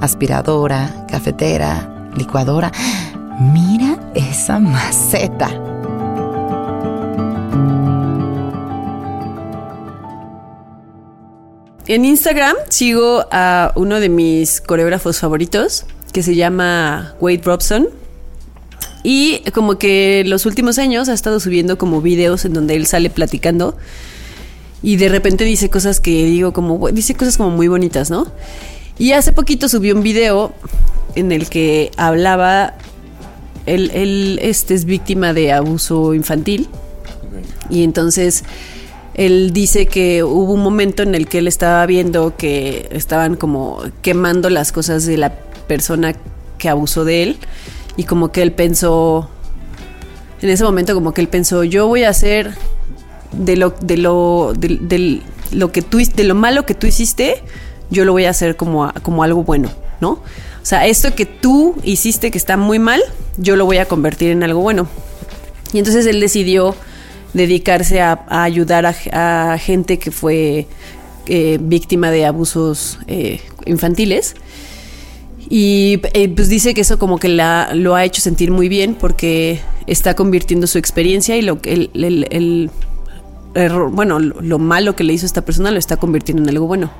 Aspiradora, cafetera, licuadora. Mira esa maceta. En Instagram sigo a uno de mis coreógrafos favoritos, que se llama Wade Robson. Y como que los últimos años ha estado subiendo como videos en donde él sale platicando. Y de repente dice cosas que digo como, dice cosas como muy bonitas, ¿no? Y hace poquito subió un video en el que hablaba, él, él este, es víctima de abuso infantil. Y entonces él dice que hubo un momento en el que él estaba viendo que estaban como quemando las cosas de la persona que abusó de él y como que él pensó en ese momento como que él pensó yo voy a hacer de lo de lo de, de lo que tú de lo malo que tú hiciste yo lo voy a hacer como como algo bueno no o sea esto que tú hiciste que está muy mal yo lo voy a convertir en algo bueno y entonces él decidió dedicarse a, ayudar a, gente que fue eh, víctima de abusos eh, infantiles. Y eh, pues dice que eso como que la, lo ha hecho sentir muy bien porque está convirtiendo su experiencia y lo que el, el- error, bueno, lo, lo malo que le hizo esta persona lo está convirtiendo en algo bueno.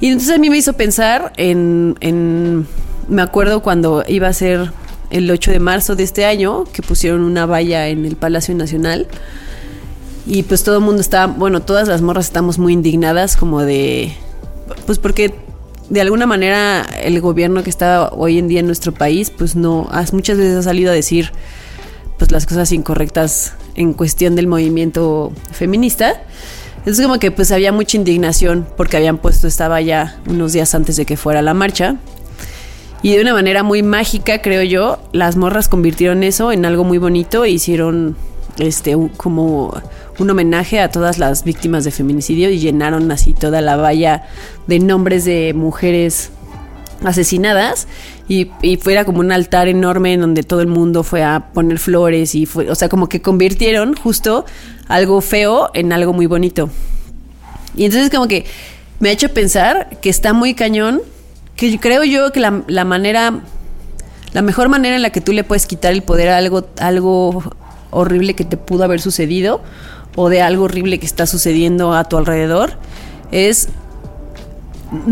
Y entonces a mí me hizo pensar en, en- me acuerdo cuando iba a ser el 8 de marzo de este año, que pusieron una valla en el Palacio Nacional. Y pues todo el mundo está, bueno, todas las morras estamos muy indignadas como de, pues porque de alguna manera el gobierno que está hoy en día en nuestro país, pues no, has- muchas veces ha salido a decir pues las cosas incorrectas en cuestión del movimiento feminista. Entonces como que pues había mucha indignación porque habían puesto esta valla unos días antes de que fuera la marcha. Y de una manera muy mágica, creo yo, las morras convirtieron eso en algo muy bonito e hicieron este como un homenaje a todas las víctimas de feminicidio y llenaron así toda la valla de nombres de mujeres asesinadas y, y fuera como un altar enorme en donde todo el mundo fue a poner flores y fue, o sea, como que convirtieron justo algo feo en algo muy bonito. Y entonces como que me ha hecho pensar que está muy cañón, que creo yo que la, la manera, la mejor manera en la que tú le puedes quitar el poder a algo, algo horrible que te pudo haber sucedido o de algo horrible que está sucediendo a tu alrededor es,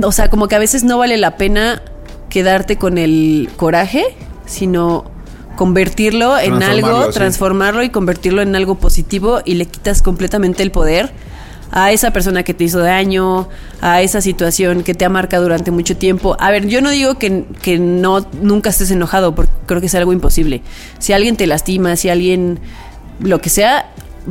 o sea, como que a veces no vale la pena quedarte con el coraje, sino convertirlo en Transformarlo, algo, sí. transformarlo y convertirlo en algo positivo y le quitas completamente el poder a esa persona que te hizo daño, a esa situación que te ha marcado durante mucho tiempo. A ver, yo no digo que, que no nunca estés enojado, porque creo que es algo imposible. Si alguien te lastima, si alguien lo que sea,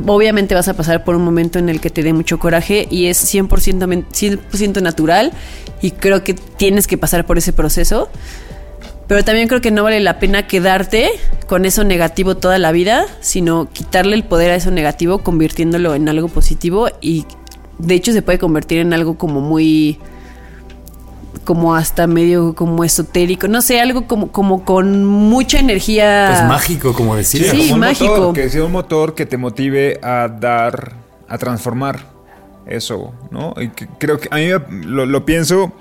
obviamente vas a pasar por un momento en el que te dé mucho coraje y es 100%, men- 100 natural y creo que tienes que pasar por ese proceso. Pero también creo que no vale la pena quedarte con eso negativo toda la vida, sino quitarle el poder a eso negativo, convirtiéndolo en algo positivo y de hecho se puede convertir en algo como muy como hasta medio como esotérico, no sé, algo como como con mucha energía Pues mágico, como decir. Sí, como un mágico. Motor, que sea un motor que te motive a dar, a transformar eso, ¿no? Y que- creo que a mí me- lo, lo pienso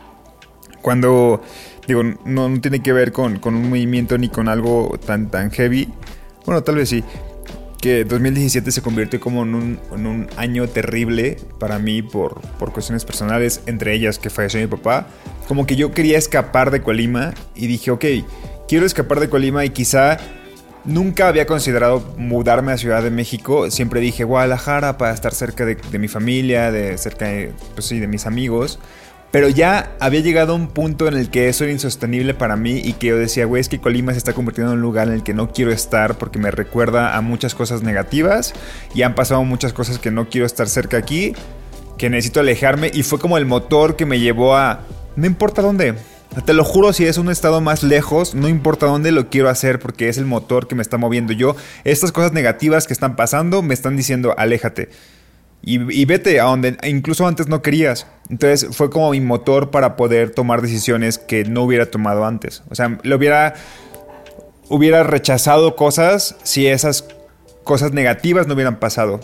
cuando, digo, no, no tiene que ver con, con un movimiento ni con algo tan, tan heavy. Bueno, tal vez sí. Que 2017 se convirtió como en un, en un año terrible para mí por, por cuestiones personales, entre ellas que falleció mi papá. Como que yo quería escapar de Colima y dije, ok, quiero escapar de Colima y quizá Nunca había considerado mudarme a Ciudad de México. Siempre dije Guadalajara para estar cerca de, mi familia, de cerca pues sí, de mis amigos. Pero ya había llegado a un punto en el que eso era insostenible para mí y que yo decía, güey, es que Colima se está convirtiendo en un lugar en el que no quiero estar porque me recuerda a muchas cosas negativas y han pasado muchas cosas que no quiero estar cerca aquí, que necesito alejarme y fue como el motor que me llevó a, no importa dónde, te lo juro, si es un estado más lejos, no importa dónde lo quiero hacer porque es el motor que me está moviendo. Yo, estas cosas negativas que están pasando me están diciendo, aléjate. Y, vete a donde incluso antes no querías. Entonces fue como mi motor para poder tomar decisiones que no hubiera tomado antes. O sea, lo hubiera, hubiera rechazado cosas si esas cosas negativas no hubieran pasado.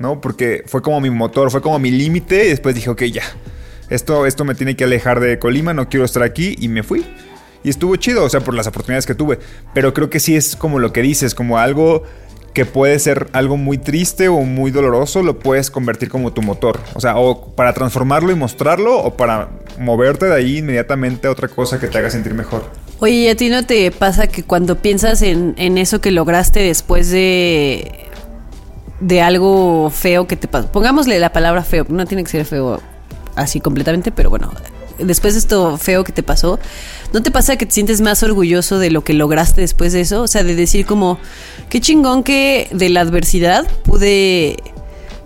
¿No? Porque fue como mi motor, fue como mi límite y después dije, ok, ya. Esto, esto me tiene que alejar de Colima, no quiero estar aquí y me fui. Y estuvo chido, o sea, por las oportunidades que tuve. Pero creo que sí es como lo que dices, como algo que puede ser algo muy triste o muy doloroso, lo puedes convertir como tu motor. O sea, o para transformarlo y mostrarlo, o para moverte de ahí inmediatamente a otra cosa que te haga sentir mejor. Oye, ¿y a ti no te pasa que cuando piensas en, en eso que lograste después de, de algo feo que te pasó? Pongámosle la palabra feo, no tiene que ser feo así completamente, pero bueno, después de esto feo que te pasó, ¿no te pasa que te sientes más orgulloso de lo que lograste después de eso? O sea, de decir como, qué chingón que de la adversidad pude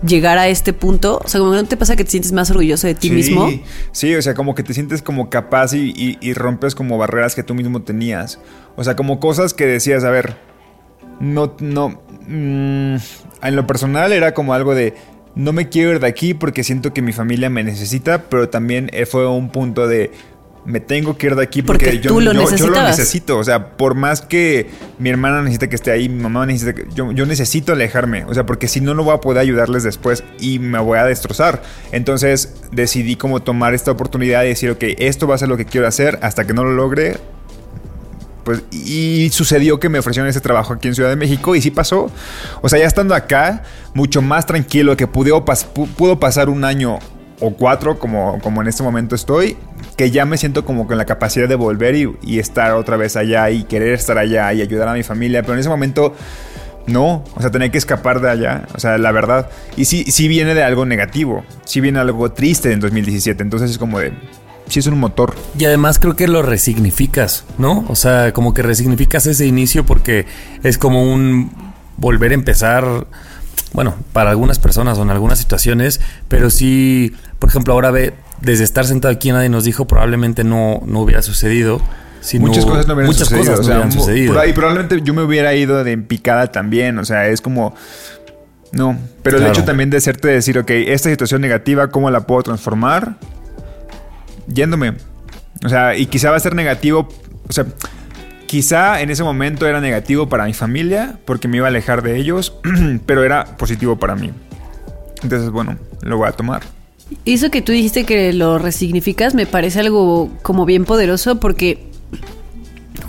llegar a este punto. O sea, como no te pasa que te sientes más orgulloso de ti sí, mismo. Sí, o sea, como que te sientes como capaz y, y, y, rompes como barreras que tú mismo tenías. O sea, como cosas que decías, a ver, no, no, mmm, en lo personal era como algo de, no me quiero ir de aquí porque siento que mi familia me necesita, pero también fue un punto de me tengo que ir de aquí porque, porque yo, tú lo yo, yo, lo necesito. O sea, por más que mi hermana necesita que esté ahí, mi mamá necesita que. Yo, yo necesito alejarme. O sea, porque si no, no voy a poder ayudarles después y me voy a destrozar. Entonces decidí como tomar esta oportunidad y decir, ok, esto va a ser lo que quiero hacer hasta que no lo logre. Pues, y sucedió que me ofrecieron ese trabajo aquí en Ciudad de México y sí pasó. O sea, ya estando acá, mucho más tranquilo, que pudo, pudo pasar un año o cuatro, como, como en este momento estoy, que ya me siento como con la capacidad de volver y, y, estar otra vez allá y querer estar allá y ayudar a mi familia. Pero en ese momento, no, o sea, tenía que escapar de allá, o sea, la verdad. Y sí, sí viene de algo negativo, sí viene algo triste en 2017, entonces es como de... Sí es un motor. Y además creo que lo resignificas, ¿no? O sea, como que resignificas ese inicio porque es como un volver a empezar bueno, para algunas personas o en algunas situaciones, pero sí, por ejemplo, ahora ve, desde estar sentado aquí nadie nos dijo, probablemente no, no hubiera sucedido. Muchas cosas no hubieran muchas sucedido. Cosas o sea, no hubieran sucedido. Por ahí probablemente yo me hubiera ido de picada también, o sea, es como... No, pero Claro. el hecho también de hacerte decir, ok, esta situación negativa, ¿cómo la puedo transformar? Yéndome. O sea, y quizá va a ser negativo, o sea, quizá en ese momento era negativo para mi familia porque me iba a alejar de ellos, pero era positivo para mí. Entonces, bueno, lo voy a tomar. Eso que tú dijiste que lo resignificas me parece algo como bien poderoso porque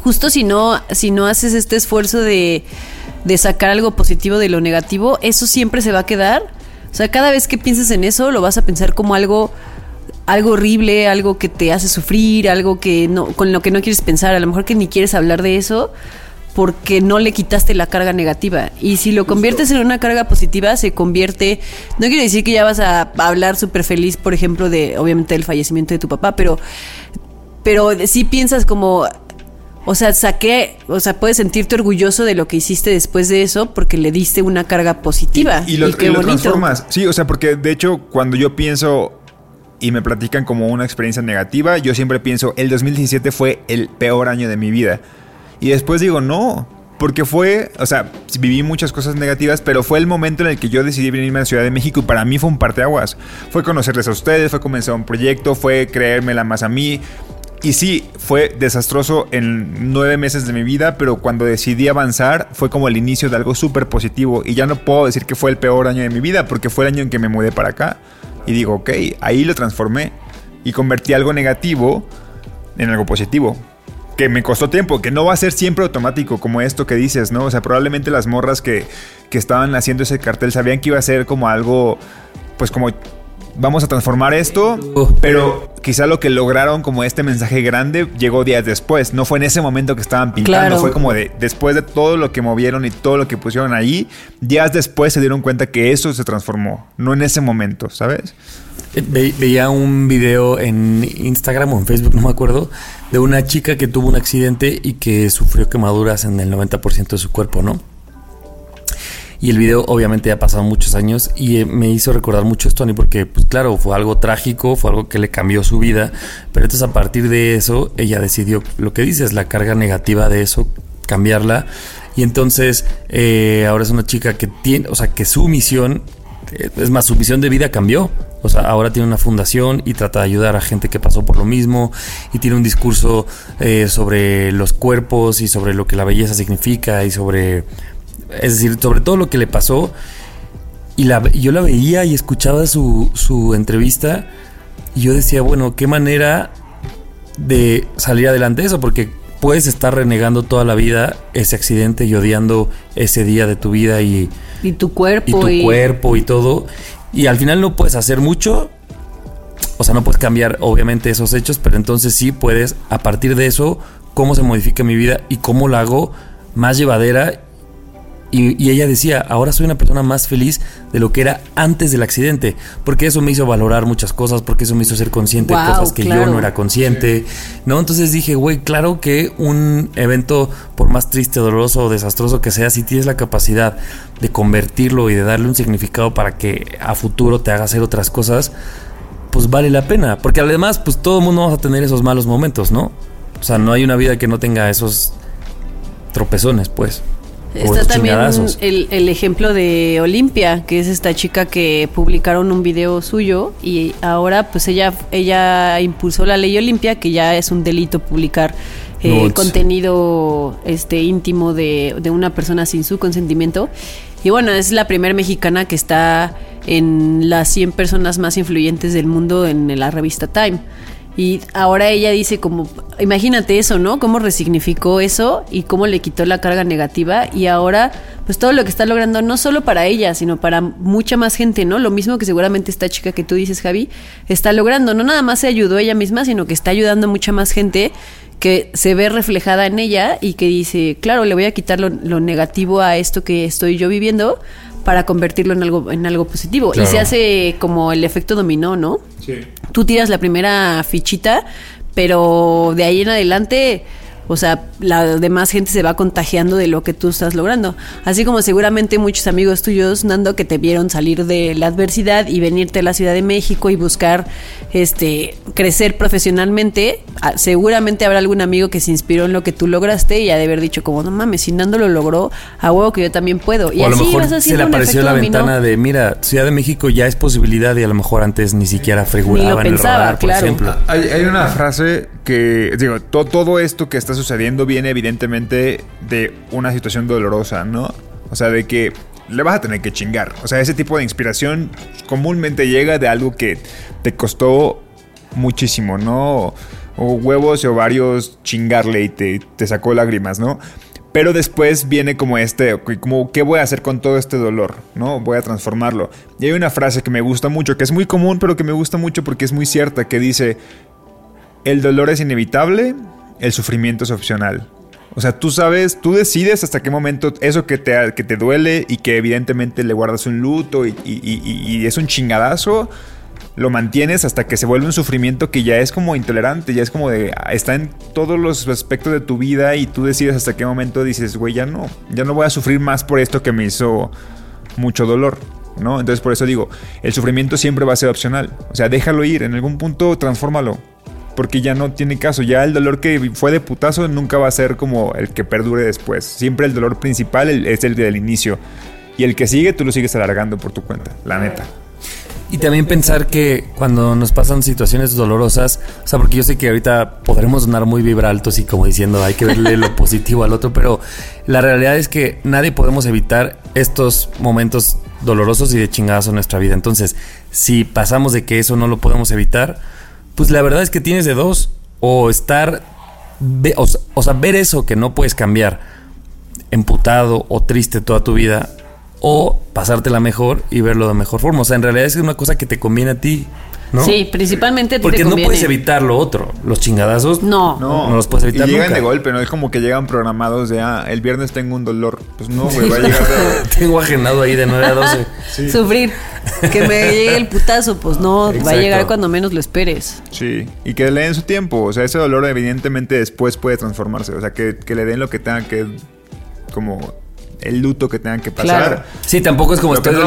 justo si no, si no haces este esfuerzo de, de sacar algo positivo de lo negativo, eso siempre se va a quedar. O sea, cada vez que pienses en eso, lo vas a pensar como algo, algo horrible, algo que te hace sufrir, algo que no, con lo que no quieres pensar. A lo mejor que ni quieres hablar de eso porque no le quitaste la carga negativa. Y si lo conviertes en una carga positiva, se convierte. No quiere decir que ya vas a hablar súper feliz, por ejemplo, de obviamente del fallecimiento de tu papá, pero, pero sí piensas como. O sea, saqué, o sea, puedes sentirte orgulloso de lo que hiciste después de eso porque le diste una carga positiva. Y, y lo, qué y lo bonito. transformas. Sí, o sea, porque de hecho, cuando yo pienso y me platican como una experiencia negativa, yo siempre pienso, el 2017 fue el peor año de mi vida. Y después digo, no, porque fue, o sea, viví muchas cosas negativas, pero fue el momento en el que yo decidí venirme a la Ciudad de México y para mí fue un parteaguas. Fue conocerles a ustedes, fue comenzar un proyecto, fue creérmela más a mí. Y sí, fue desastroso en nueve meses de mi vida, pero cuando decidí avanzar fue como el inicio de algo súper positivo. Y ya no puedo decir que fue el peor año de mi vida, porque fue el año en que me mudé para acá. Y digo, ok, ahí lo transformé y convertí algo negativo en algo positivo. Que me costó tiempo, que no va a ser siempre automático como esto que dices, ¿no? O sea, probablemente las morras que, que estaban haciendo ese cartel sabían que iba a ser como algo, pues como vamos a transformar esto, pero quizá lo que lograron como este mensaje grande llegó días después. No fue en ese momento que estaban pintando, Claro. fue como de después de todo lo que movieron y todo lo que pusieron ahí, días después se dieron cuenta que eso se transformó, no en ese momento, ¿sabes? Eh, ve- veía un video en Instagram o en Facebook, no me acuerdo, de una chica que tuvo un accidente y que sufrió quemaduras en el 90% de su cuerpo, ¿no? Y el video obviamente ha pasado muchos años y eh, me hizo recordar mucho esto, Tony, porque pues claro, fue algo trágico, fue algo que le cambió su vida, pero entonces a partir de eso ella decidió, lo que dices, la carga negativa de eso, cambiarla. Y entonces eh, ahora es una chica que tiene, o sea, que su misión, eh, es más, su misión de vida cambió. O sea, ahora tiene una fundación y trata de ayudar a gente que pasó por lo mismo y tiene un discurso eh, sobre los cuerpos y sobre lo que la belleza significa y sobre, es decir, sobre todo lo que le pasó. Y la, yo la veía y escuchaba su, su entrevista y yo decía, bueno, qué manera de salir adelante de eso, porque puedes estar renegando toda la vida ese accidente y odiando ese día de tu vida y, Y tu y cuerpo. tu y- cuerpo y todo. Y al final no puedes hacer mucho. O sea, no puedes cambiar obviamente esos hechos, pero entonces sí puedes, a partir de eso, cómo se modifica mi vida y cómo la hago más llevadera. Y, y ella decía, ahora soy una persona más feliz de lo que era antes del accidente, porque eso me hizo valorar muchas cosas, porque eso me hizo ser consciente de cosas que claro. yo no era consciente, ¿no? Entonces dije, güey, claro que un evento, por más triste, doloroso o desastroso que sea, si tienes la capacidad de convertirlo y de darle un significado para que a futuro te haga hacer otras cosas, pues vale la pena. Porque además, pues todo el mundo vamos a tener esos malos momentos, ¿no? O sea, no hay una vida que no tenga esos tropezones, pues. Está también el, el ejemplo de Olimpia, que es esta chica que publicaron un video suyo y ahora pues ella, ella impulsó la ley Olimpia, que ya es un delito publicar eh, contenido este íntimo de, de una persona sin su consentimiento. Y bueno, es la primera mexicana que está en las 100 personas más influyentes del mundo en la revista Time. Y ahora ella dice como, imagínate eso, ¿no? Cómo resignificó eso y cómo le quitó la carga negativa y ahora pues todo lo que está logrando no solo para ella, sino para mucha más gente, ¿no? Lo mismo que seguramente esta chica que tú dices, Javi, está logrando. No nada más se ayudó ella misma, sino que está ayudando a mucha más gente que se ve reflejada en ella y que dice, claro, le voy a quitar lo, lo negativo a esto que estoy yo viviendo para convertirlo en algo, en algo positivo. Claro. Y se hace como el efecto dominó, ¿no? tú tiras la primera fichita, pero de ahí en adelante, o sea, la demás gente se va contagiando de lo que tú estás logrando. Así como seguramente muchos amigos tuyos, Nando, que te vieron salir de la adversidad y venirte a la Ciudad de México y buscar este crecer profesionalmente, ah, seguramente habrá algún amigo que se inspiró en lo que tú lograste y ha de haber dicho como, no mames, si Nando lo logró, a huevo que yo también puedo. Y o a lo así mejor vas se le apareció la dominó. ventana de, mira, Ciudad de México ya es posibilidad y a lo mejor antes ni siquiera figuraba en el radar, por claro. ejemplo. Hay, hay una frase que, digo, to- todo esto que está sucediendo viene evidentemente de una situación dolorosa, ¿no? O sea, de que le vas a tener que chingar. O sea, ese tipo de inspiración comúnmente llega de algo que te costó muchísimo, ¿no? O huevos y ovarios chingarle y te, te sacó lágrimas, ¿no? Pero después viene como este, como, ¿qué voy a hacer con todo este dolor? ¿No? Voy a transformarlo. Y hay una frase que me gusta mucho, que es muy común, pero que me gusta mucho porque es muy cierta, que dice, el dolor es inevitable, el sufrimiento es opcional. O sea, tú sabes, tú decides hasta qué momento eso que te, que te duele y que evidentemente le guardas un luto y, y- y- y es un chingadazo, lo mantienes hasta que se vuelve un sufrimiento que ya es como intolerante, ya es como de, ah, está en todos los aspectos de tu vida y tú decides hasta qué momento dices, güey, ya no, ya no voy a sufrir más por esto que me hizo mucho dolor. ¿No? Entonces por eso digo, el sufrimiento siempre va a ser opcional. O sea, déjalo ir, en algún punto transfórmalo porque ya no tiene caso. Ya el dolor que fue de putazo nunca va a ser como el que perdure después. Siempre el dolor principal es el del inicio. Y el que sigue, tú lo sigues alargando por tu cuenta, la neta. Y también pensar que cuando nos pasan situaciones dolorosas, o sea, porque yo sé que ahorita podremos sonar muy vibraltos y como diciendo hay que verle lo positivo al otro, pero la realidad es que nadie podemos evitar estos momentos dolorosos y de chingadas en nuestra vida. Entonces, si pasamos de que eso no lo podemos evitar, pues la verdad es que tienes de dos, o estar, o, o sea, ver eso que no puedes cambiar, emputado o triste toda tu vida, o pasártela mejor y verlo de mejor forma. O sea, en realidad es una cosa que te conviene a ti, ¿no? Sí, principalmente Porque te no puedes evitar lo otro. Los chingadazos No. no, los puedes evitar Y llegan nunca. de golpe, ¿no? Es como que llegan programados de, ah, el viernes tengo un dolor. Pues no, güey, va a llegar de... Tengo agendado ahí de 9 a 12. Sufrir. Que me llegue el putazo, pues no, va a llegar cuando menos lo esperes. Sí, y que le den su tiempo. O sea, ese dolor evidentemente después puede transformarse. O sea, que, que le den lo que tengan que... Como el luto que tengan que pasar. Claro. Sí, tampoco es como estoy, no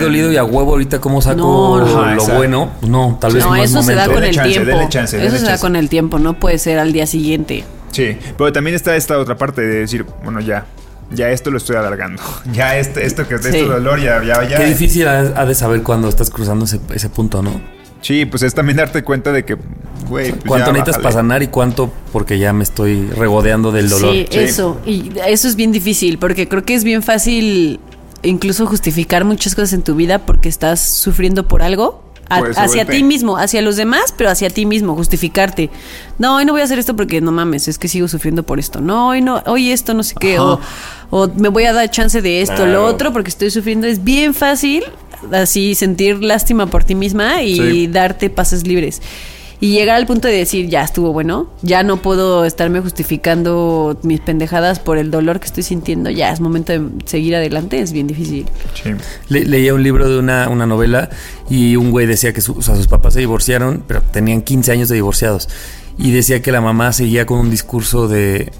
dolido y a huevo ahorita cómo saco No, no. Ajá, lo exacto. bueno. Pues no, tal vez No, no es eso se da momento. con el chance, tiempo. chance, eso se da con el tiempo, no puede ser al día siguiente. Sí, pero también está esta otra parte de decir, bueno, ya, ya esto lo estoy alargando. Ya este, esto que este Sí. dolor, ya, ya, ya. Qué difícil ha, ha de saber cuando estás cruzando ese, ese punto, ¿no? Sí, pues es también darte cuenta de que, güey, pues ¿Cuánto ya, necesitas bájale. para sanar y cuánto porque ya me estoy regodeando del dolor? Sí, eso. Y eso es bien difícil, porque creo que es bien fácil incluso justificar muchas cosas en tu vida porque estás sufriendo por algo. a- hacia ti mismo, hacia los demás, pero hacia ti mismo, justificarte. No, hoy no voy a hacer esto porque no mames, es que sigo sufriendo por esto. No, hoy no, hoy esto no sé qué. O, o me voy a dar chance de esto, Claro. lo otro, porque estoy sufriendo. Es bien fácil así sentir lástima por ti misma y Sí. darte pases libres. Y llegar al punto de decir, ya estuvo bueno, ya no puedo estarme justificando mis pendejadas por el dolor que estoy sintiendo, ya es momento de seguir adelante, es bien difícil. Sí. Le- leía un libro de una, una novela y un güey decía que su- o sea, sus papás se divorciaron, pero tenían 15 años de divorciados. Y decía que la mamá seguía con un discurso de...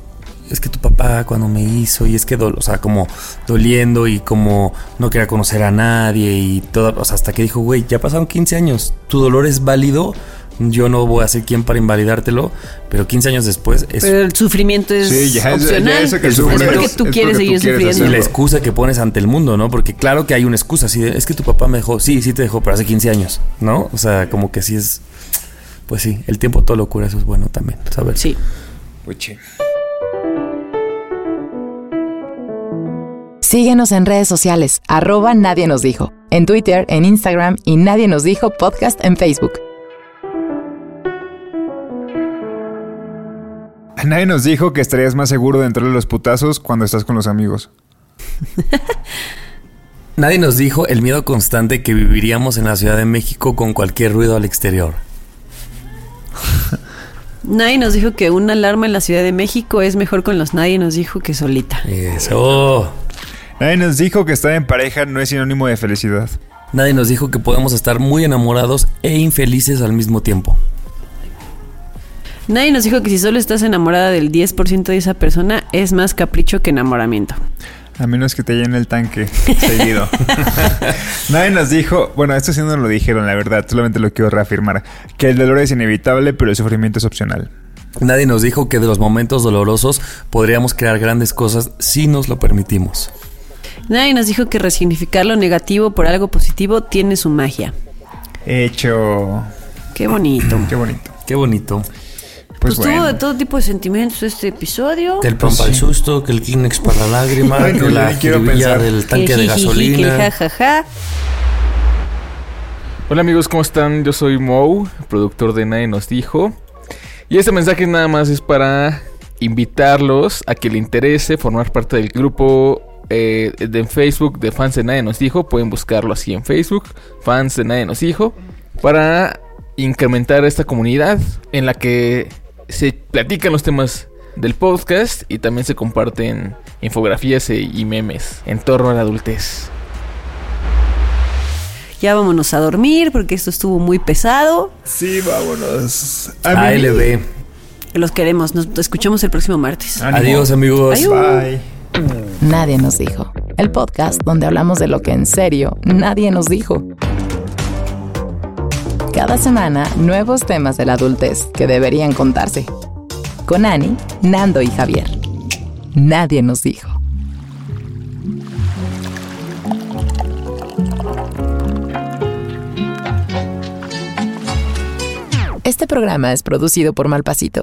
Es que tu papá cuando me hizo y es que, dol o sea, como doliendo y como no quería conocer a nadie y todo, o sea, hasta que dijo, güey, ya pasaron 15 años, tu dolor es válido, yo no voy a ser quien para invalidártelo, pero 15 años después es Pero el sufrimiento es Sí, ya es- opcional. ya eso que es sufres porque es tú quieres porque seguir tú quieres Y sufriendo. la excusa que pones ante el mundo, ¿no? Porque claro que hay una excusa, así de, es que tu papá me dejó, sí, sí te dejó, pero hace 15 años, ¿no? O sea, como que sí es, pues sí, el tiempo todo lo cura, eso es bueno también, saber. Sí. Síguenos en redes sociales, arroba Nadie nos dijo, en Twitter, en Instagram y Nadie nos dijo podcast en Facebook. Nadie nos dijo que estarías más seguro de entrarle los putazos cuando estás con los amigos. Nadie nos dijo el miedo constante que viviríamos en la Ciudad de México con cualquier ruido al exterior. Nadie nos dijo que una alarma en la Ciudad de México es mejor con los nadie nos dijo que solita. Eso. Nadie nos dijo que estar en pareja no es sinónimo de felicidad. Nadie nos dijo que podemos estar muy enamorados e infelices al mismo tiempo. Nadie nos dijo que si solo estás enamorada del 10% de esa persona es más capricho que enamoramiento. A menos que te llene el tanque seguido. Nadie nos dijo, bueno, esto sí no lo dijeron, la verdad, solamente lo quiero reafirmar, que el dolor es inevitable, pero el sufrimiento es opcional. Nadie nos dijo que de los momentos dolorosos podríamos crear grandes cosas si nos lo permitimos. Nadie nos dijo que resignificar lo negativo por algo positivo tiene su magia. Hecho. Qué bonito. Qué bonito. Qué bonito. Pues, Pues, bueno. tuvo de todo tipo de sentimientos este episodio. Que el pan para el susto, que el Kleenex para la lágrima, que la jiribilla del Que tanque el de jijiji, que el gasolina. jajaja. Hola amigos, ¿cómo están? Yo soy Mou, productor de Nadie Nos Dijo. Y este mensaje nada más es para invitarlos a que le interese formar parte del grupo eh, de Facebook de fans de Nadie Nos Dijo. Pueden buscarlo así en Facebook, fans de Nadie Nos Dijo, para incrementar esta comunidad en la que se platican los temas del podcast y también se comparten infografías e- y memes en torno a la adultez. Ya vámonos a dormir porque esto estuvo muy pesado. Sí, vámonos. A ALB. Los queremos. Nos escuchamos el próximo martes. Ánimo. Adiós amigos. Adiós. Bye. Nadie nos dijo. El podcast donde hablamos de lo que en serio nadie nos dijo. Cada semana, nuevos temas de la adultez que deberían contarse. Con Ani, Nando y Javier. Nadie nos dijo. Este programa es producido por Malpasito.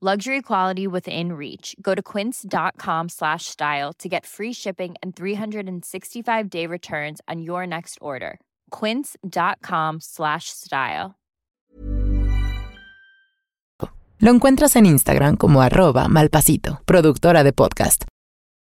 Luxury quality within reach. Go to quince.com slash style to get free shipping and 365 day returns on your next order. Quince.com slash style. Lo encuentras en Instagram como arroba malpasito, productora de podcast.